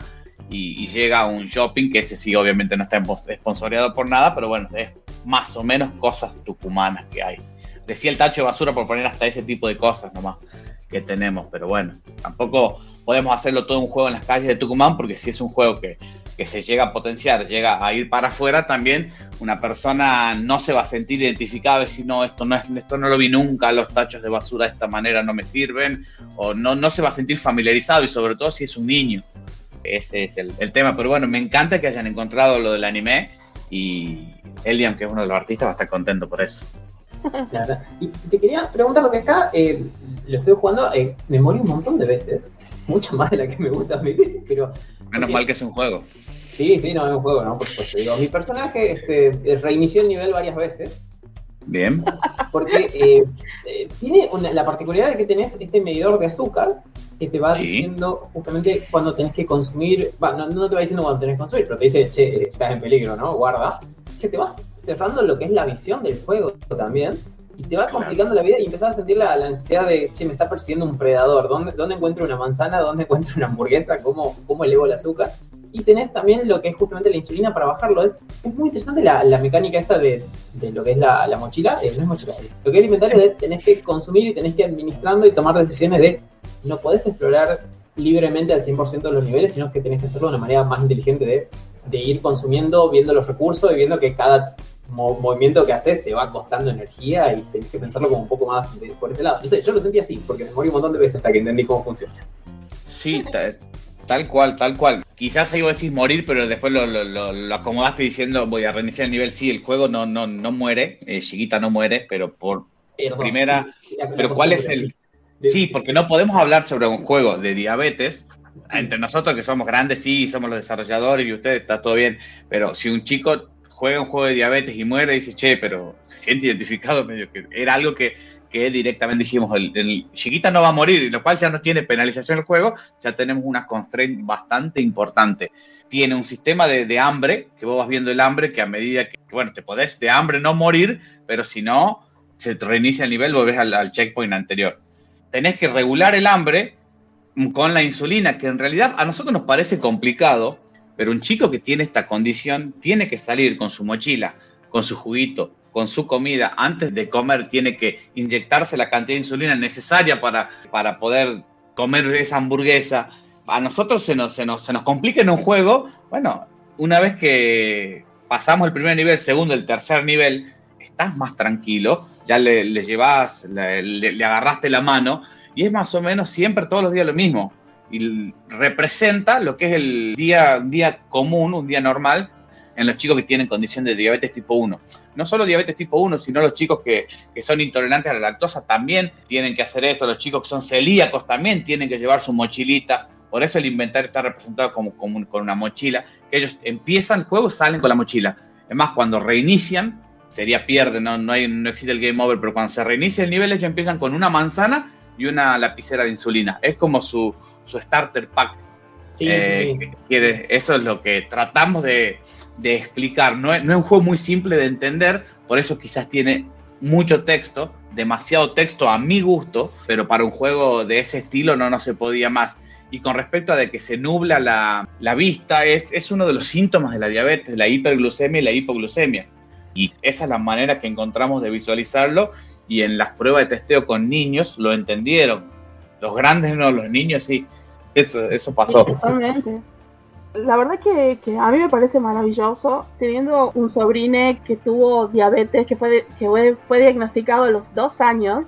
Speaker 4: y, llega a un shopping que ese sí obviamente no está esponsoreado por nada, pero bueno, es más o menos cosas tucumanas que hay. Decía el tacho de basura por poner hasta ese tipo de cosas nomás que tenemos, pero bueno, tampoco podemos hacerlo todo un juego en las calles de Tucumán porque si es un juego que, que se llega a potenciar, llega a ir para afuera, también una persona no se va a sentir identificada, si no, esto no, es, esto no lo vi nunca, los tachos de basura de esta manera no me sirven, o no, no se va a sentir familiarizado y sobre todo si es un niño. Ese es el, tema. Pero bueno, me encanta que hayan encontrado lo del anime y Eliam, que es uno de los artistas, va a estar contento por eso.
Speaker 3: Y te quería preguntar, porque acá eh, lo estoy jugando, eh, me morí un montón de veces, mucho más de la que me gusta admitir, pero...
Speaker 4: Menos mal que es un juego.
Speaker 3: Sí, sí, no, es un juego, ¿no? Por supuesto. Digo, mi personaje este, reinició el nivel varias veces.
Speaker 4: Bien.
Speaker 3: Porque eh, tiene la particularidad de que tenés este medidor de azúcar que te va diciendo justamente cuando tenés que consumir, no, no, te va diciendo cuando tenés que consumir, pero te dice, che, estás en peligro, ¿no? Guarda. Se te va cerrando lo que es la visión del juego también y te va complicando la vida y empezás a sentir la, necesidad de, che, me está persiguiendo un predador, ¿dónde, dónde encuentro una manzana? ¿Dónde encuentro una hamburguesa? ¿Cómo, ¿Cómo elevo el azúcar? Y tenés también lo que es justamente la insulina para bajarlo. Es, es muy interesante la, la mecánica esta de, de, lo que es la, la mochila. Eh, no es mochila, lo que es el inventario de tenés que consumir y tenés que ir administrando y tomar decisiones de no podés explorar libremente al 100% de los niveles, sino que tenés que hacerlo de una manera más inteligente de, de ir consumiendo, viendo los recursos y viendo que cada movimiento que haces te va costando energía y tenés que pensarlo como un poco más por ese lado. yo lo sentí así, porque me morí un montón de veces hasta que entendí cómo funciona.
Speaker 4: Sí, tal cual, tal cual. Quizás ahí vos decís morir, pero después lo, lo, acomodaste diciendo voy a reiniciar el nivel. Sí, el juego no, no, no muere, eh, Chiquita no muere, pero por primera... pero ¿cuál es el...? Sí, porque no podemos hablar sobre un juego de diabetes entre nosotros que somos grandes, sí, somos los desarrolladores y ustedes, está todo bien, pero si un chico juega un juego de diabetes y muere, dice, che, pero se siente identificado, medio que era algo que, que directamente dijimos, el, chiquita no va a morir, lo cual ya no tiene penalización el juego, ya tenemos una constraint bastante importante. Tiene un sistema de, hambre, que vos vas viendo el hambre, que a medida que, bueno, te podés de hambre no morir, pero si no, se reinicia el nivel, volvés al checkpoint anterior. Tenés que regular el hambre con la insulina, que en realidad a nosotros nos parece complicado, pero un chico que tiene esta condición tiene que salir con su mochila, con su juguito, con su comida. Antes de comer tiene que inyectarse la cantidad de insulina necesaria para, para poder comer esa hamburguesa. A nosotros se nos, se, nos, se nos complica en un juego. Bueno, una vez que pasamos el primer nivel, segundo, el tercer nivel, estás más tranquilo, ya le, le llevas, le, le agarraste la mano y es más o menos siempre todos los días lo mismo y representa lo que es el día, día común, un día normal en los chicos que tienen condición de diabetes tipo 1. No solo diabetes tipo 1, sino los chicos que, son intolerantes a la lactosa también tienen que hacer esto, los chicos que son celíacos también tienen que llevar su mochilita. Por eso el inventario está representado como, como con una mochila, que ellos empiezan el juego y salen con la mochila. Es más, cuando reinician, sería pierde, no, no, hay, no existe el game over, pero cuando se reinicia el nivel, ellos empiezan con una manzana y una lapicera de insulina. Es como su, su starter pack.
Speaker 3: Sí, sí, eh,
Speaker 4: sí. eso es lo que tratamos de, de explicar. No es, no es, un juego muy simple de entender, por eso quizás tiene mucho texto, demasiado texto a mi gusto, pero para un juego de ese estilo no, no se podía más. Y con respecto a de que se nubla la, la vista, es, es uno de los síntomas de la diabetes, la hiperglucemia y la hipoglucemia. Y esa es la manera que encontramos de visualizarlo y en las pruebas de testeo con niños lo entendieron. Los grandes no, los niños sí. Eso, eso pasó.
Speaker 2: Totalmente. La verdad que, que, a mí me parece maravilloso, teniendo un sobrine que tuvo diabetes, que fue, que fue, fue diagnosticado a los dos años.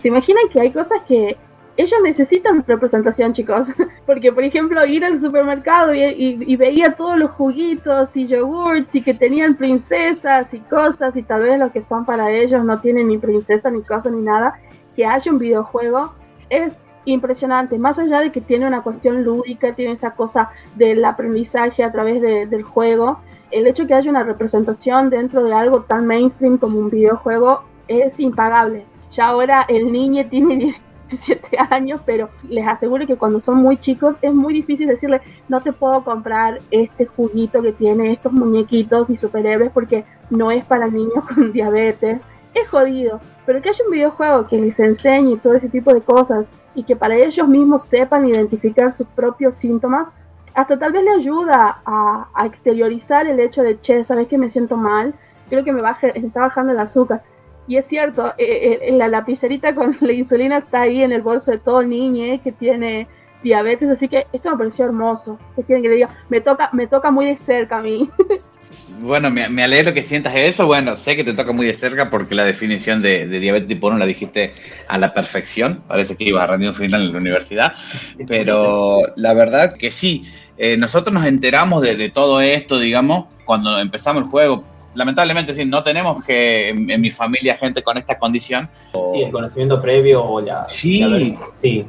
Speaker 2: ¿Se imaginan que hay cosas que ellos necesitan representación, chicos. Porque, por ejemplo, ir al supermercado y, veía todos los juguitos y yogurts y que tenían princesas y cosas y tal vez lo que son para ellos no tienen ni princesa ni cosa ni nada. Que haya un videojuego es impresionante. Más allá de que tiene una cuestión lúdica, tiene esa cosa del aprendizaje a través del juego. El hecho que haya una representación dentro de algo tan mainstream como un videojuego es impagable. Ya ahora el niño tiene 10 17 años, pero les aseguro que cuando son muy chicos es muy difícil decirle, no te puedo comprar este juguito que tiene estos muñequitos y superhéroes porque no es para niños con diabetes. Es jodido, pero que haya un videojuego que les enseñe todo ese tipo de cosas y que para ellos mismos sepan identificar sus propios síntomas, hasta tal vez le ayuda a, exteriorizar el hecho de, che, ¿sabes que me siento mal? Creo que me, baje, está bajando el azúcar. Y es cierto, eh, eh, la lapicerita con la insulina está ahí en el bolso de todo niño que tiene diabetes, así que esto me pareció hermoso. ¿Qué quieren que le diga? Me toca, me toca muy de cerca a mí.
Speaker 4: Bueno, me, me, alegro que sientas eso. Bueno, sé que te toca muy de cerca porque la definición de, diabetes tipo 1 la dijiste a la perfección. Parece que ibas a rendir un final en la universidad. Pero la verdad que sí. Eh, nosotros nos enteramos de, todo esto, digamos, cuando empezamos el juego. Lamentablemente, sí, no tenemos que en, en mi familia gente con esta condición.
Speaker 3: Sí, el conocimiento previo o la.
Speaker 4: Sí,
Speaker 3: la, sí.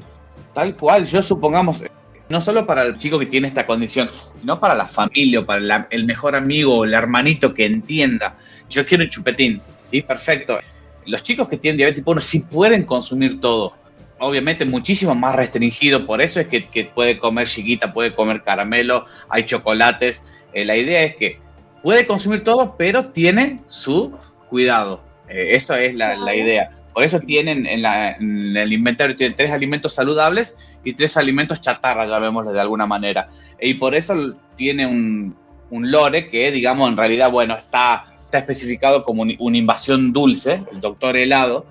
Speaker 4: Tal cual, yo supongamos, no solo para el chico que tiene esta condición, sino para la familia, o para la, el mejor amigo o el hermanito que entienda. Yo quiero un chupetín, ¿sí? Perfecto. Los chicos que tienen diabetes tipo 1 sí pueden consumir todo. Obviamente muchísimo más restringido, por eso es que, que puede comer chiquita, puede comer caramelo, hay chocolates. Eh, la idea es que puede consumir todo, pero tiene su cuidado. Eh, eso es la, la idea. Por eso tienen en, la, en, el inventario tienen tres alimentos saludables y tres alimentos chatarra, llamémosle de alguna manera. Y por eso tiene un, un lore que, digamos, en realidad, bueno, está, está especificado como un, una invasión dulce, el doctor helado,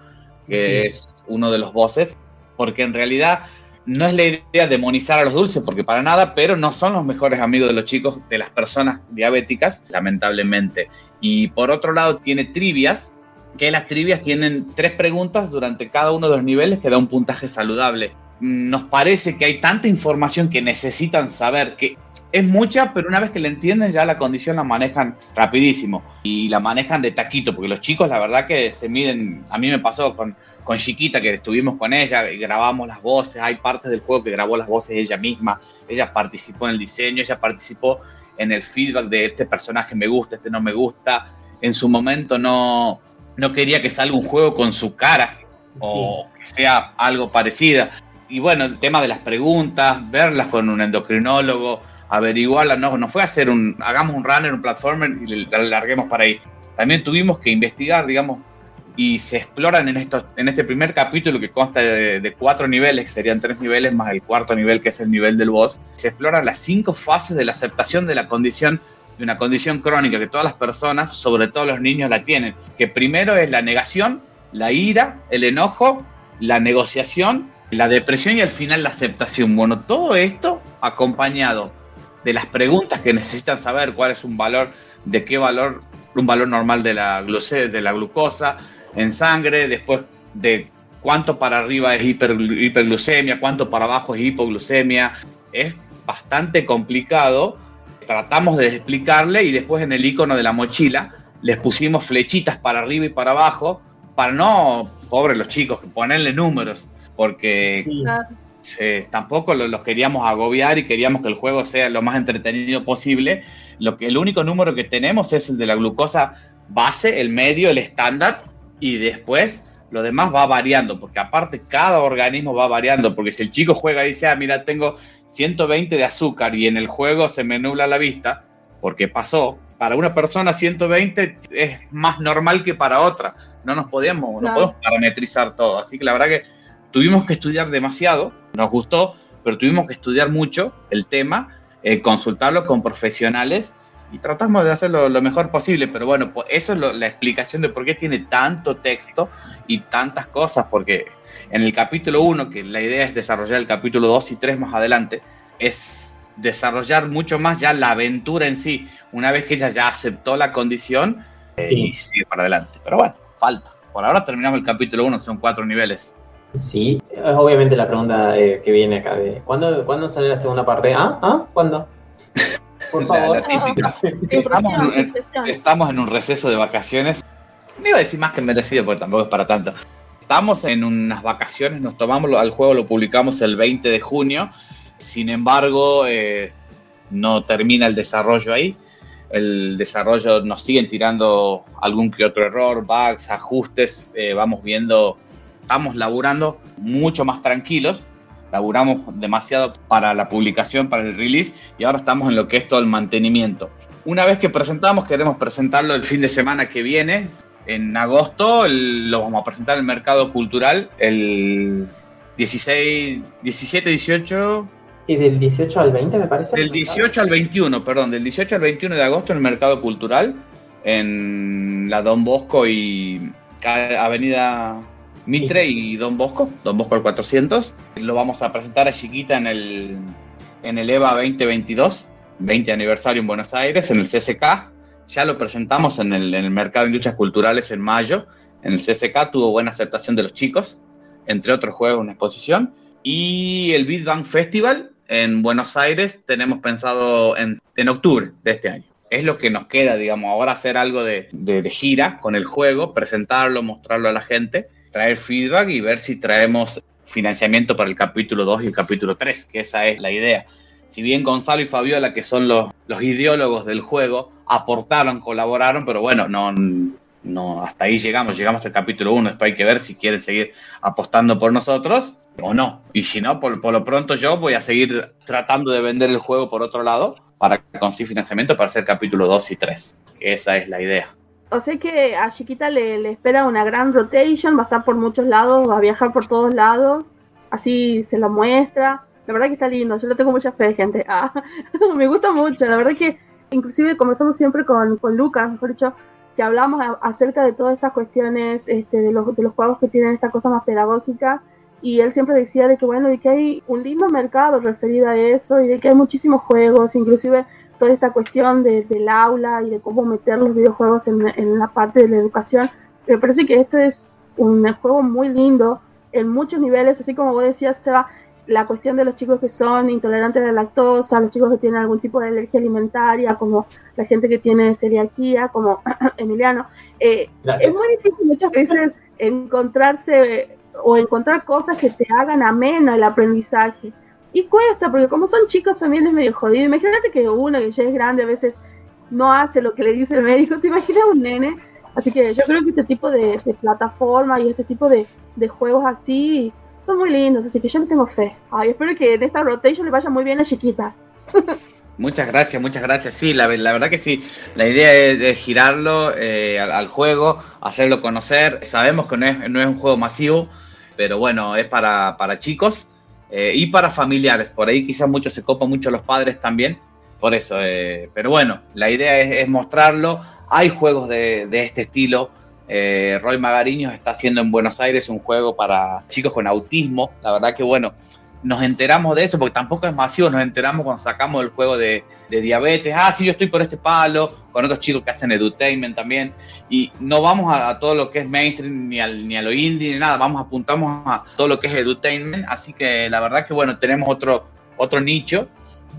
Speaker 4: que sí. es uno de los voces, porque en realidad no es la idea demonizar a los dulces, porque para nada, pero no son los mejores amigos de los chicos, de las personas diabéticas, lamentablemente. Y por otro lado, tiene trivias, que las trivias tienen tres preguntas durante cada uno de los niveles que da un puntaje saludable. Nos parece que hay tanta información que necesitan saber que es mucha, pero una vez que la entienden ya la condición la manejan rapidísimo y la manejan de taquito, porque los chicos la verdad que se miden, a mí me pasó con, con Chiquita que estuvimos con ella y grabamos las voces, hay partes del juego que grabó las voces ella misma, ella participó en el diseño, ella participó en el feedback de este personaje me gusta, este no me gusta, en su momento no, no quería que salga un juego con su cara o sí. que sea algo parecida. Y bueno, el tema de las preguntas, verlas con un endocrinólogo, averiguarlas, no, no fue hacer un, hagamos un runner, un platformer y la larguemos para ahí. También tuvimos que investigar, digamos, y se exploran en, estos, en este primer capítulo que consta de, de, cuatro niveles, que serían tres niveles más el cuarto nivel que es el nivel del boss, se exploran las cinco fases de la aceptación de la condición de una condición crónica que todas las personas, sobre todo los niños, la tienen. Que primero es la negación, la ira, el enojo, la negociación, la depresión y al final la aceptación. Bueno, todo esto acompañado de las preguntas que necesitan saber cuál es un valor, de qué valor, un valor normal de la, gluce, de la glucosa en sangre, después de cuánto para arriba es hiper, hiperglucemia, cuánto para abajo es hipoglucemia. Es bastante complicado tratamos de explicarle y después en el icono de la mochila les pusimos flechitas para arriba y para abajo para no, pobres los chicos, ponerle números, porque sí. eh, tampoco los, los, queríamos agobiar y queríamos que el juego sea lo más entretenido posible. Lo que, el único número que tenemos es el de la glucosa base, el medio, el estándar, y después lo demás va variando, porque aparte cada organismo va variando, porque si el chico juega y dice, ah, mira, tengo 120 de azúcar y en el juego se me nubla la vista, porque pasó, para una persona 120 es más normal que para otra. No nos claro. no podemos parametrizar todo. Así que la verdad que tuvimos que estudiar demasiado, nos gustó, pero tuvimos que estudiar mucho el tema, eh, consultarlo con profesionales y tratamos de hacerlo lo mejor posible. Pero bueno, pues eso es lo, la explicación de por qué tiene tanto texto y tantas cosas, porque en el capítulo 1, que la idea es desarrollar el capítulo 2 y 3 más adelante, es desarrollar mucho más ya la aventura en sí, una vez que ella ya aceptó la condición eh, sí. y sigue para adelante. Pero bueno, falta. Por ahora terminamos el capítulo 1, son cuatro niveles.
Speaker 3: Sí, es obviamente la pregunta eh, que viene acá. De, ¿cuándo, ¿Cuándo sale la segunda parte? ¿Ah? ¿Ah? ¿Cuándo?
Speaker 4: Por favor. La, la estamos, en, estamos en un receso de vacaciones. No iba a decir más que merecido, porque tampoco es para tanto. Estamos en unas vacaciones, nos tomamos al juego, lo publicamos el 20 de junio, sin embargo, eh, no termina el desarrollo ahí. El desarrollo nos siguen tirando algún que otro error, bugs, ajustes, eh, vamos viendo, estamos laburando mucho más tranquilos, laburamos demasiado para la publicación, para el release, y ahora estamos en lo que es todo el mantenimiento. Una vez que presentamos, queremos presentarlo el fin de semana que viene, en agosto el, lo vamos a presentar en el mercado cultural el 16, 17, 18,
Speaker 3: Y del 18 al 20, me parece.
Speaker 4: Del 18 al 21, perdón, del 18 al 21 de agosto en el Mercado Cultural, en la Don Bosco y Avenida Mitre y Don Bosco, Don Bosco al 400. Lo vamos a presentar a Chiquita en el, en el EVA 2022, 20 aniversario en Buenos Aires, en el CSK. Ya lo presentamos en el, en el Mercado de Industrias Culturales en mayo. En el CSK tuvo buena aceptación de los chicos, entre otros juegos, una exposición. Y el Big Bang Festival en Buenos Aires tenemos pensado en, en octubre de este año es lo que nos queda, digamos, ahora hacer algo de, de, de, gira con el juego, presentarlo, mostrarlo a la gente, traer feedback y ver si traemos financiamiento para el capítulo 2 y el capítulo 3, que esa es la idea. Si bien Gonzalo y Fabiola, que son los, los ideólogos del juego, aportaron, colaboraron, pero bueno, no, no, hasta ahí llegamos, llegamos al capítulo 1, después hay que ver si quieren seguir apostando por nosotros o no. Y si no, por, por lo pronto yo voy a seguir tratando de vender el juego por otro lado para conseguir financiamiento para hacer capítulo 2 y 3. Esa es la idea.
Speaker 2: O sea que a Chiquita le, le, espera una gran rotation, va a estar por muchos lados, va a viajar por todos lados, así se lo muestra. La verdad que está lindo, yo le tengo mucha fe, gente. Ah, me gusta mucho, la verdad que inclusive comenzamos siempre con, con Lucas, mejor dicho, que hablamos a, acerca de todas estas cuestiones, este, de, los, de los juegos que tienen esta cosa más pedagógica y él siempre decía de que bueno, de que hay un lindo mercado referido a eso y de que hay muchísimos juegos, inclusive toda esta cuestión de, del aula y de cómo meter los videojuegos en, en, la parte de la educación. Me parece que esto es un juego muy lindo en muchos niveles, así como vos decías, Seba, la cuestión de los chicos que son intolerantes a la lactosa, los chicos que tienen algún tipo de alergia alimentaria, como la gente que tiene celiaquía, como Emiliano. Eh, es muy difícil muchas veces encontrarse o encontrar cosas que te hagan ameno el aprendizaje. Y cuesta, porque como son chicos también es medio jodido. Imagínate que uno que ya es grande a veces no hace lo que le dice el médico, te imaginas un nene. Así que yo creo que este tipo de, de plataforma y este tipo de, juegos así son muy lindos, así que yo le tengo fe. Ay, espero que en esta rotation le vaya muy bien a chiquita.
Speaker 4: Muchas gracias, muchas gracias. Sí, la, verdad que sí. La idea es, es girarlo eh, al, al, juego, hacerlo conocer. Sabemos que no es, no es un juego masivo, pero bueno, es para, para chicos eh, y para familiares. Por ahí quizás muchos se copan mucho los padres también, por eso. Eh, pero bueno, la idea es, mostrarlo. Hay juegos de, de este estilo. Eh, Roy Magariños está haciendo en Buenos Aires un juego para chicos con autismo. La verdad que bueno, nos enteramos de esto porque tampoco es masivo. Nos enteramos cuando sacamos el juego de, de diabetes. Ah, sí, yo estoy por este palo. Con otros chicos que hacen edutainment también. Y no vamos a, a todo lo que es mainstream, ni, al, ni a lo indie, ni nada. Vamos, apuntamos a todo lo que es edutainment. Así que la verdad que bueno, tenemos otro, otro nicho.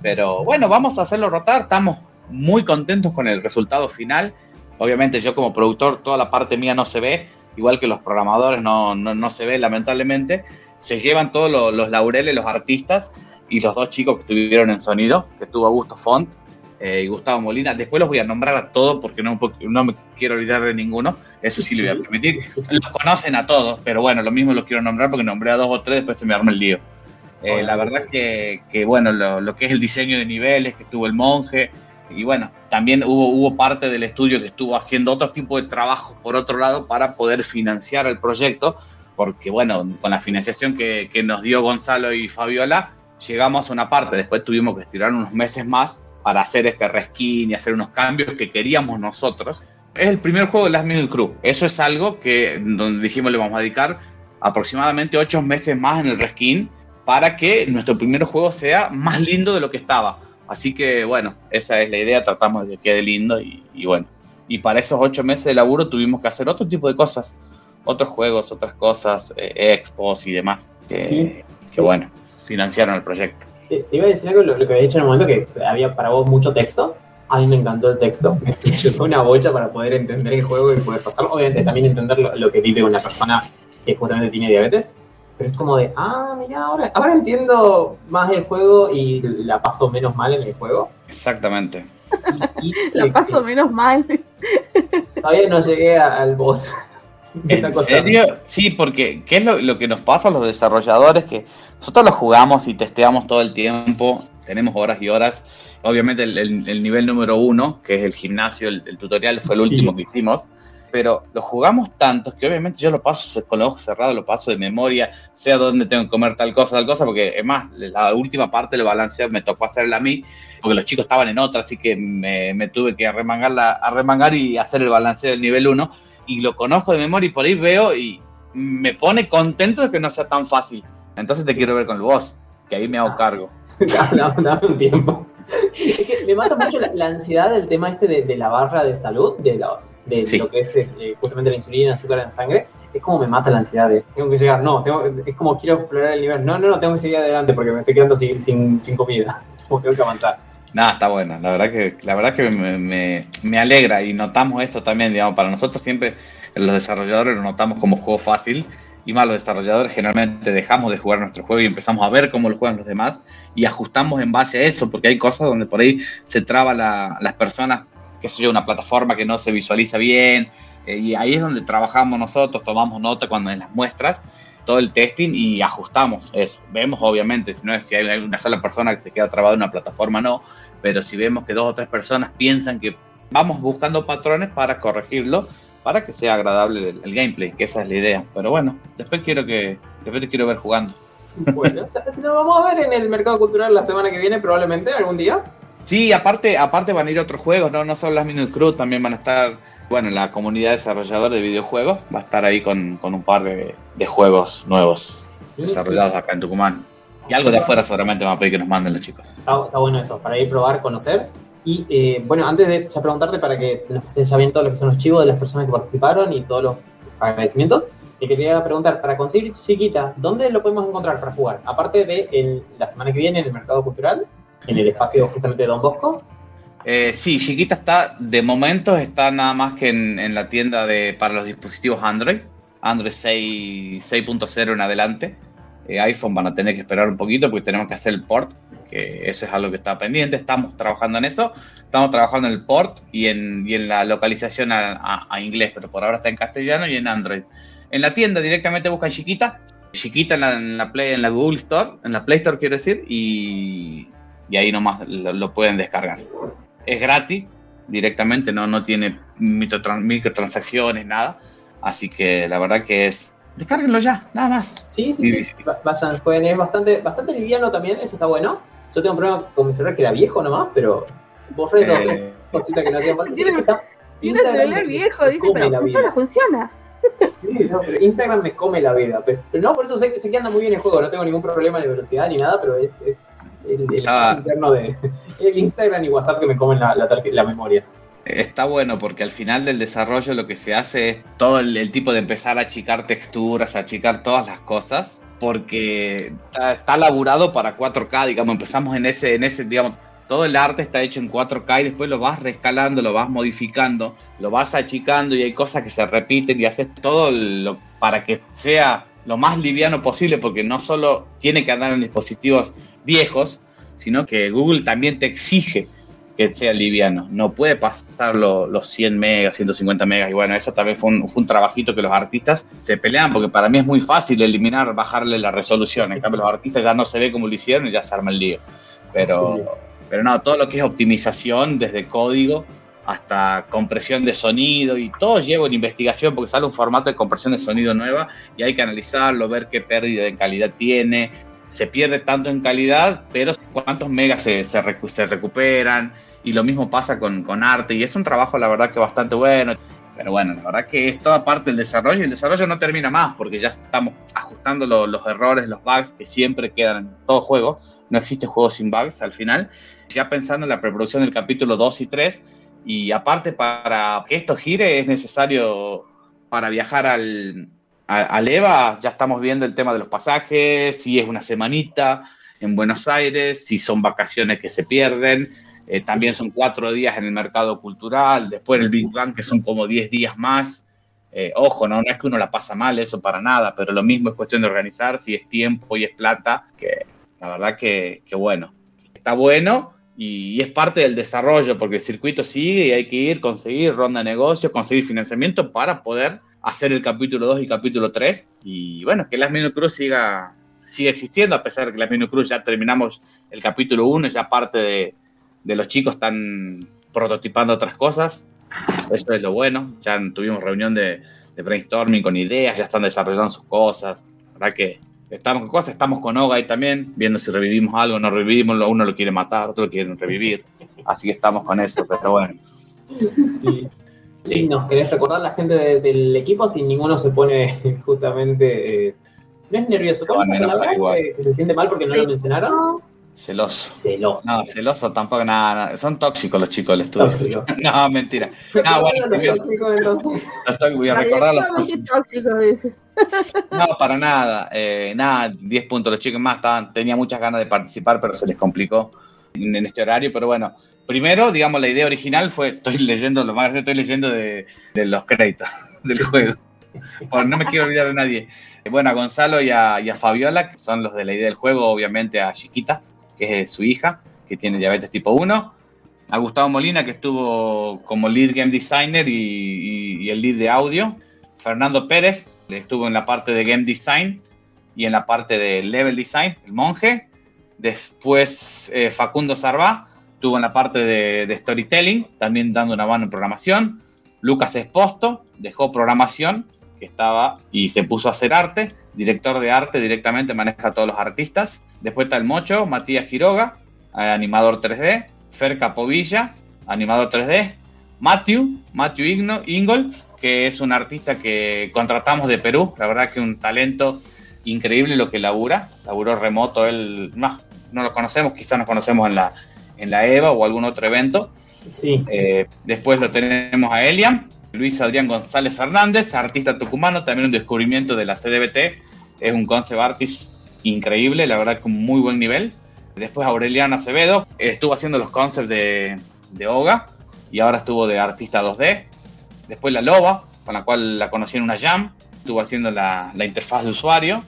Speaker 4: Pero bueno, vamos a hacerlo rotar. Estamos muy contentos con el resultado final. Obviamente yo como productor toda la parte mía no se ve, igual que los programadores no, no, no se ve lamentablemente. Se llevan todos los, los, laureles los artistas y los dos chicos que estuvieron en sonido, que estuvo Augusto Font eh, y Gustavo Molina. Después los voy a nombrar a todos porque no, no me quiero olvidar de ninguno, eso sí, sí le voy a permitir. Los conocen a todos, pero bueno, lo mismo los quiero nombrar porque nombré a dos o tres, después se me arma el lío. Eh, la verdad que, que bueno, lo, lo, que es el diseño de niveles, que estuvo el monje, y bueno, también hubo, hubo parte del estudio que estuvo haciendo otro tipo de trabajo por otro lado para poder financiar el proyecto, porque bueno, con la financiación que, que nos dio Gonzalo y Fabiola, llegamos a una parte, después tuvimos que estirar unos meses más para hacer este reskin y hacer unos cambios que queríamos nosotros. Es el primer juego de Last Minute Crew, eso es algo que donde dijimos le vamos a dedicar aproximadamente ocho meses más en el reskin para que nuestro primer juego sea más lindo de lo que estaba Así que bueno, esa es la idea, tratamos de que quede lindo y, y, bueno. Y para esos ocho meses de laburo tuvimos que hacer otro tipo de cosas, otros juegos, otras cosas, eh, expos y demás, que, sí. que, bueno, financiaron el proyecto.
Speaker 3: Te, te iba a decir algo, lo, lo, que había dicho en el momento que había para vos mucho texto. A mí me encantó el texto, me ayudó una bocha para poder entender el juego y poder pasarlo. Obviamente también entender lo, lo que vive una persona que justamente tiene diabetes, pero es como de, ah, mira, ahora, ahora entiendo más el juego y la paso menos mal en el juego.
Speaker 4: Exactamente.
Speaker 2: Sí, la paso menos mal.
Speaker 3: Todavía no llegué a, al boss.
Speaker 4: ¿En serio? Sí, porque ¿qué es lo, lo, que nos pasa a los desarrolladores? Que nosotros lo jugamos y testeamos todo el tiempo, tenemos horas y horas. Obviamente el, el, el nivel número uno, que es el gimnasio, el, el tutorial, fue el último sí. que hicimos. pero lo jugamos tantos que obviamente yo lo paso con los ojos cerrados, lo paso de memoria, sé a dónde tengo que comer tal cosa, tal cosa, porque es más, la última parte del balanceo me tocó hacerla a mí, porque los chicos estaban en otra, así que me, tuve que arremangar, arremangar y hacer el balanceo del nivel 1, y lo conozco de memoria y por ahí veo y me pone contento de que no sea tan fácil. Entonces te quiero ver con el boss, que ahí me hago cargo.
Speaker 3: Dame un tiempo. Es que me mata mucho la, ansiedad del tema este de, la barra de salud, de, lo que es eh, justamente la insulina, el azúcar en la sangre. Es como me mata la ansiedad de tengo que llegar, no, es como quiero explorar el nivel. No, no, no, tengo que seguir adelante porque me estoy quedando sin, sin, comida. Como tengo que avanzar.
Speaker 4: Nada, está buena. La verdad que, la verdad que me, me, alegra y notamos esto también, digamos, para nosotros siempre los desarrolladores lo notamos como juego fácil y más los desarrolladores generalmente dejamos de jugar nuestro juego y empezamos a ver cómo lo juegan los demás y ajustamos en base a eso, porque hay cosas donde por ahí se traba las personas, qué sé una plataforma que no se visualiza bien, eh, y ahí es donde trabajamos nosotros, tomamos nota cuando en las muestras, todo el testing y ajustamos eso. Vemos obviamente, si no es si hay una sola persona que se queda trabada en una plataforma, no, pero si vemos que dos o tres personas piensan que vamos buscando patrones para corregirlo para que sea agradable el, gameplay, que esa es la idea. Pero bueno, después quiero que después te quiero ver jugando.
Speaker 3: Bueno, nos vamos a ver en el mercado cultural la semana que viene, probablemente, algún día.
Speaker 4: Sí, aparte, aparte van a ir otros juegos, no, no solo las Minute Crew, también van a estar, bueno, la comunidad desarrolladora de videojuegos va a estar ahí con, un par de, juegos nuevos desarrollados acá en Tucumán. Y algo de afuera seguramente van a pedir que nos manden los chicos.
Speaker 3: Está, está bueno eso, para ir probar, conocer y eh, bueno, antes de preguntarte para que nos pases ya bien todos los que son los chivos de las personas que participaron y todos los agradecimientos, te quería preguntar, para conseguir Chiquita, ¿dónde lo podemos encontrar para jugar? Aparte de la semana que viene en el Mercado Cultural, en el espacio justamente de Don Bosco.
Speaker 4: Eh, sí, Chiquita está, de momento está nada más que en, la tienda de, para los dispositivos Android, Android 6.0 en adelante. Eh, iPhone van a tener que esperar un poquito porque tenemos que hacer el port que eso es algo que está pendiente, estamos trabajando en eso, estamos trabajando en el port y en, y en la localización a, inglés, pero por ahora está en castellano y en Android. En la tienda directamente buscan Chiquita, Chiquita en la, Play, en la Google Store, en la Play Store quiero decir, y, y ahí nomás lo, pueden descargar. Es gratis, directamente, no, no tiene microtransacciones, nada, así que la verdad que es descárguenlo ya, nada más.
Speaker 3: Sí, sí, sí. Vayan, jueguen, es bastante, bastante liviano también, eso está bueno. Yo tengo un problema con mi celular que era viejo nomás, pero borré dos eh. cositas que no hacían falta.
Speaker 2: Tiene, tiene celular viejo, dice, pero funciona, funciona.
Speaker 3: Sí, no, pero Instagram me come la vida. Pero, no, por eso sé, sé, que anda muy bien el juego. No tengo ningún problema de velocidad ni nada, pero es, el, el ah. interno de el Instagram y WhatsApp que me comen la, la, la memoria
Speaker 4: está bueno porque al final del desarrollo lo que se hace es todo el, tipo de empezar a achicar texturas, a achicar todas las cosas, porque está, laburado para 4K, digamos, empezamos en ese, en ese, digamos, todo el arte está hecho en 4K y después lo vas rescalando, lo vas modificando, lo vas achicando y hay cosas que se repiten y haces todo para que sea lo más liviano posible, porque no solo tiene que andar en dispositivos viejos, sino que Google también te exige que sea liviano. No puede pasar los 100 megas, 150 megas. Y bueno, eso también fue un, fue un, trabajito que los artistas se pelean, porque para mí es muy fácil eliminar, bajarle la resolución. En cambio, los artistas ya no se ve como lo hicieron y ya se arma el lío. Pero, pero no, todo lo que es optimización, desde código hasta compresión de sonido y todo lleva en investigación porque sale un formato de compresión de sonido nueva y hay que analizarlo, ver qué pérdida de calidad tiene. Se pierde tanto en calidad, pero cuántos megas se, se, se recuperan, y lo mismo pasa con, con arte y es un trabajo la verdad que bastante bueno. Pero bueno, la verdad que es toda parte del desarrollo y el desarrollo no termina más porque ya estamos ajustando los errores, los bugs que siempre quedan en todo juego. No existe juego sin bugs al final. Ya pensando en la preproducción del capítulo 2 y 3 y aparte para que esto gire es necesario para viajar al, al EVA, ya estamos viendo el tema de los pasajes, si es una semanita en Buenos Aires, si son vacaciones que se pierden eh, también son cuatro días en el mercado cultural, después el Big Bang, que son como diez días más. Eh, ojo, ¿no? no es que uno la pasa mal, eso para nada, pero lo mismo es cuestión de organizar, si es tiempo y es plata, que la verdad que, que bueno, está bueno y, es parte del desarrollo, porque el circuito sigue y hay que ir, conseguir ronda de negocios, conseguir financiamiento para poder hacer el capítulo 2 y capítulo 3. Y bueno, que las Cruz siga, siga existiendo, a pesar de que las Cruz ya terminamos el capítulo 1, ya parte de, de los chicos están prototipando otras cosas. Eso es lo bueno. Ya tuvimos reunión de, de brainstorming con ideas, ya están desarrollando sus cosas. La verdad que estamos con cosas, estamos con Oga ahí también, viendo si revivimos algo, no revivimos, uno lo quiere matar, otro lo quiere revivir. Así que estamos con eso, pero bueno.
Speaker 3: Sí. Sí, ¿nos querés recordar la gente de- del equipo si ninguno se pone justamente... eh, ¿No es nervioso?
Speaker 4: Se van
Speaker 3: ¿Cómo
Speaker 4: a
Speaker 3: es la
Speaker 4: enojar
Speaker 3: palabra?
Speaker 4: igual.
Speaker 3: ¿Que, que se siente mal porque no lo mencionaron?
Speaker 2: No,
Speaker 4: Celoso.
Speaker 3: Celoso.
Speaker 4: No, celoso tampoco, nada, nada. Son tóxicos los chicos del estudio. No, mentira.
Speaker 3: ¿cómo
Speaker 4: bueno,
Speaker 3: los tóxicos, entonces?
Speaker 4: Tóxicos, voy a recordar los
Speaker 2: radioactivamente
Speaker 4: próximos.
Speaker 2: tóxico, dice.
Speaker 4: No, para nada. Eh, nada, 10 puntos. Los chicos más estaban, tenía muchas ganas de participar, pero se les complicó en, en este horario. Pero bueno, primero, digamos, la idea original fue, estoy leyendo, lo más estoy leyendo de, de los créditos del juego. Porque no me quiero olvidar de nadie. Bueno, a Gonzalo y a, y a Fabiola, que son los de la idea del juego, obviamente a Chiquita, que es su hija, que tiene diabetes tipo 1. A Gustavo Molina, que estuvo como lead game designer y, el lead de audio. Fernando Pérez, que estuvo en la parte de game design y en la parte de level design, el monje. Después eh, Facundo Sarvá estuvo en la parte de, de storytelling, también dando una mano en programación. Lucas Esposto dejó programación, que estaba y se puso a hacer arte. Director de arte directamente maneja a todos los artistas. Después está el Mocho, Matías Quiroga, eh, animador 3D. Fer Capovilla, animador 3D. Matthew, Matthew Igno, Ingol, que es un artista que contratamos de Perú. La verdad que un talento increíble lo que labura. Laburó remoto, él no, no lo conocemos, quizás nos conocemos en la, en la EVA o algún otro evento.
Speaker 3: Sí.
Speaker 4: Eh, después lo tenemos a Elian, Luis Adrián González Fernández, artista tucumano, también un descubrimiento de la CDBT. Es un concept artist increíble, la verdad un muy buen nivel. Después Aureliano Acevedo, estuvo haciendo los concepts de, Oga y ahora estuvo de artista 2D. Después La Loba, con la cual la conocí en una jam, estuvo haciendo la, la interfaz de usuario.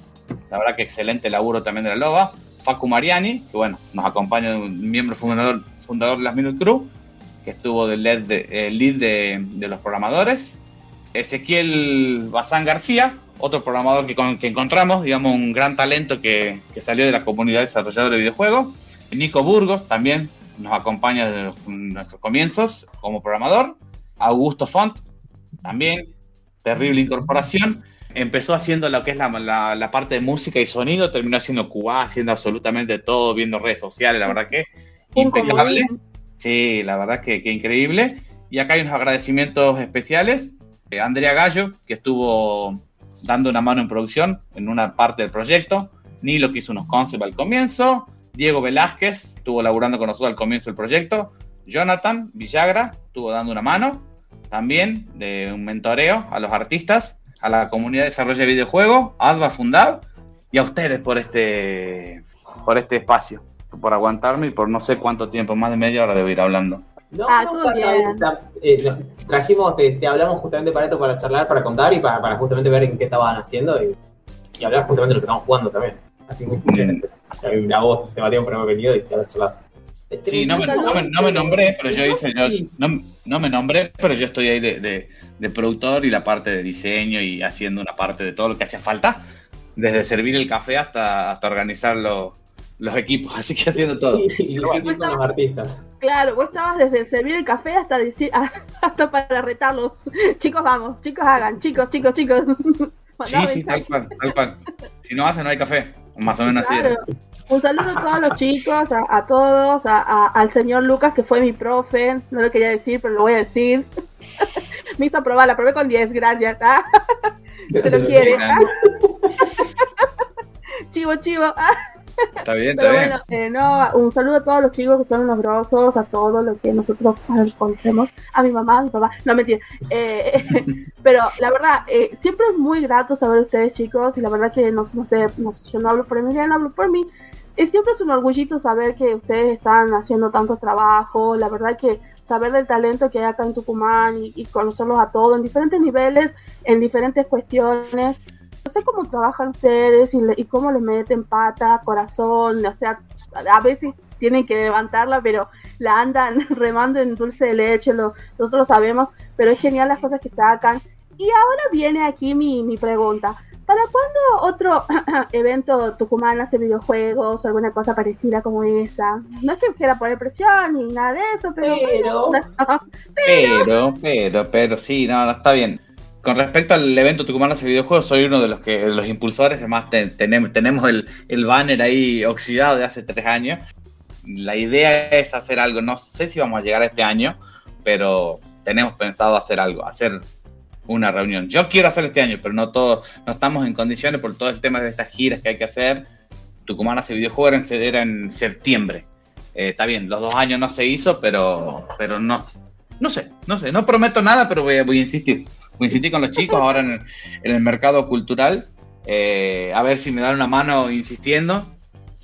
Speaker 4: La verdad que excelente laburo también de La Loba. Facu Mariani, que bueno, nos acompaña un miembro fundador, fundador de las Minute Crew que estuvo del lead de, eh, lead de, de los programadores. Ezequiel Bazán García, otro programador que, con- que encontramos, digamos, un gran talento que, que salió de la comunidad desarrolladora de videojuegos. Nico Burgos también nos acompaña desde los- nuestros comienzos como programador. Augusto Font también, terrible incorporación. Empezó haciendo lo que es la, la- la parte de música y sonido, terminó haciendo QA, haciendo absolutamente todo, viendo redes sociales, la verdad que impecable. Sí, la verdad que, increíble. Y acá hay unos agradecimientos especiales. Eh, Andrea Gallo, que estuvo dando una mano en producción en una parte del proyecto. Nilo, que hizo unos concepts al comienzo. Diego Velázquez estuvo laburando con nosotros al comienzo del proyecto. Jonathan Villagra estuvo dando una mano también de un mentoreo a los artistas, a la comunidad de desarrollo de videojuegos, a Adva Fundab y a ustedes por este, por este espacio, por aguantarme y por no sé cuánto tiempo, más de media hora debo ir hablando.
Speaker 3: No,
Speaker 2: Ah,
Speaker 3: no, para-
Speaker 2: bien.
Speaker 3: ta- eh, nos trajimos, te, te hablamos justamente para esto, para charlar, para contar y para, para justamente ver en qué estaban haciendo y, y hablar justamente de lo que estamos jugando también. Así que muchas gracias. A vos, Sebastián, por haber venido y te haber charlado.
Speaker 4: Sí, no me, no me- no me nombré, pero yo hice, yo- no, no me nombré, pero yo estoy ahí de, de- de productor y la parte de diseño y haciendo una parte de todo lo que hacía falta, desde servir el café hasta, hasta organizar los, los equipos, así que haciendo todo.
Speaker 3: Y, con los artistas.
Speaker 2: Claro, vos estabas desde servir el café hasta decir, hasta para retarlos. Chicos, vamos, chicos, hagan, chicos, chicos, chicos.
Speaker 4: Sí, sí, tal cual, tal cual. Si no hace, no hay café. Más o menos así.
Speaker 2: Claro.
Speaker 4: era.
Speaker 2: Un saludo a todos los chicos, a, a todos, a- a- al señor Lucas, que fue mi profe. No lo quería decir, pero lo voy a decir. Me hizo aprobar, la probé con 10, gracias. ¿ah? Se lo quiere.
Speaker 4: Grande.
Speaker 2: Chivo, chivo. ¿ah?
Speaker 4: Está bien, está
Speaker 2: Pero
Speaker 4: bien.
Speaker 2: bueno, eh, no, un saludo a todos los chicos que son unos grosos, a todo lo que nosotros conocemos, a mi mamá, a mi papá, no mentira. Eh, pero la verdad, eh, siempre es muy grato saber de ustedes chicos y la verdad que no, no sé, no yo no hablo por Emilia, no hablo por mí. Eh, siempre es un orgullito saber que ustedes están haciendo tanto trabajo, la verdad que saber del talento que hay acá en Tucumán y, y conocerlos a todos en diferentes niveles, en diferentes cuestiones sé cómo trabajan ustedes y, le- y cómo le meten pata, corazón, o sea, a veces tienen que levantarla, pero la andan remando en dulce de leche, lo, nosotros lo sabemos, pero es genial las cosas que sacan. Y ahora viene aquí mi, mi pregunta. ¿Para cuándo otro evento Tucumán hace videojuegos o alguna cosa parecida como esa? No es que quiera poner presión ni nada de eso, pero...
Speaker 3: Pero-
Speaker 4: Pero, pero, pero, sí, no, no, está bien. Con respecto al evento Tucumán hace videojuegos, soy uno de los que de los impulsores. Además, te- tenemos, tenemos el, el banner ahí oxidado de hace tres años. La idea es hacer algo. No sé si vamos a llegar este año, pero tenemos pensado hacer algo, hacer una reunión. Yo quiero hacer este año, pero no todos, no estamos en condiciones por todo el tema de estas giras que hay que hacer. Tucumán hace videojuegos era en, septiembre. Eh, está bien, los dos años no se hizo, pero, pero no, no sé, no sé, no prometo nada, pero voy, voy a insistir. Insistir con los chicos ahora en el, en el mercado cultural, eh, a ver si me dan una mano insistiendo.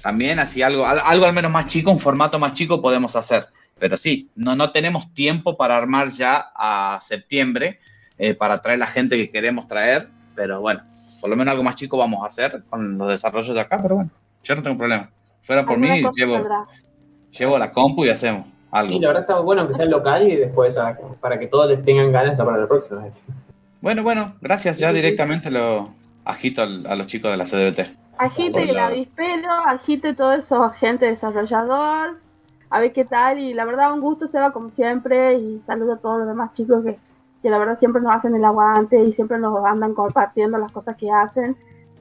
Speaker 4: También así algo, al- algo al menos más chico, un formato más chico podemos hacer. Pero sí, no, no tenemos tiempo para armar ya a septiembre eh, para traer la gente que queremos traer. Pero bueno, por lo menos algo más chico vamos a hacer con los desarrollos de acá. Pero bueno, yo no tengo problema. Fuera por mí, llevo,
Speaker 2: saldrá.
Speaker 4: llevo la compu y hacemos algo.
Speaker 3: Sí, la verdad está bueno que sea local y después ya, para que todos les tengan ganas ya para la próxima vez.
Speaker 4: Bueno, bueno, gracias. Ya directamente lo agito al- a los chicos de la CDBT.
Speaker 2: Agite el avispero, agite todo eso, agente desarrollador, a ver qué tal. Y la verdad, un gusto, Seba, como siempre. Y saludo a todos los demás chicos que, que la verdad siempre nos hacen el aguante y siempre nos andan compartiendo las cosas que hacen.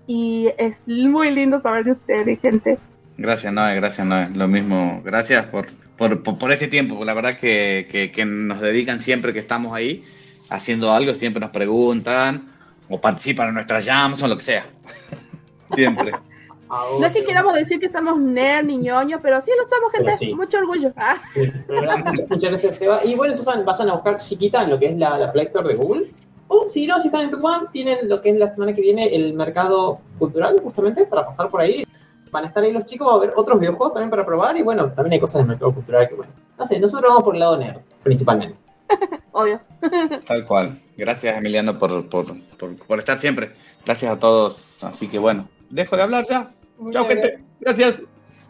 Speaker 2: Y es muy lindo saber de ustedes, gente.
Speaker 4: Gracias, Noé, gracias, Noé. Lo mismo, gracias por, por, por, por este tiempo. La verdad que, que, que nos dedican siempre que estamos ahí haciendo algo, siempre nos preguntan o participan en nuestras jams o lo que sea. siempre.
Speaker 2: No es que queramos decir que somos nerd ni ñoño, pero sí lo somos, gente.
Speaker 3: Sí.
Speaker 2: Mucho orgullo. Ah,
Speaker 3: Sí, muchas, muchas gracias, Seba. Y bueno, Susan, a buscar chiquita en lo que es la, la Play Store de Google. O si no, si están en Tucumán, tienen lo que es la semana que viene el mercado cultural, justamente, para pasar por ahí. Van a estar ahí los chicos, va a haber otros videojuegos también para probar. Y bueno, también hay cosas del mercado cultural que, bueno, no sé, nosotros vamos por el lado nerd, principalmente.
Speaker 2: obvio.
Speaker 4: Tal cual. Gracias, Emiliano, por, por, por, por estar siempre. Gracias a todos. Así que bueno, dejo de hablar ya. Chao, gente. Gracias.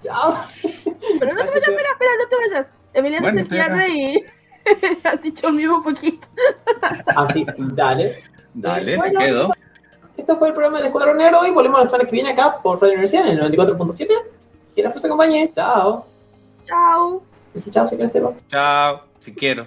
Speaker 3: Chao.
Speaker 2: Pero no te vayas,
Speaker 3: Seba.
Speaker 2: espera, espera, no te vayas. Emiliano
Speaker 4: Bueno,
Speaker 2: se pierde y así chormió un poquito.
Speaker 3: Así, dale.
Speaker 4: Dale,
Speaker 3: Bueno,
Speaker 4: me quedo.
Speaker 3: Esto fue el programa del Escuadrón Nerd. Hoy volvemos la semana que viene acá por Radio Universidad en el 94.7. Que la fuerza acompañe. Chao.
Speaker 2: Chao.
Speaker 3: Dice chao, si quieres.
Speaker 4: Chao, si quiero.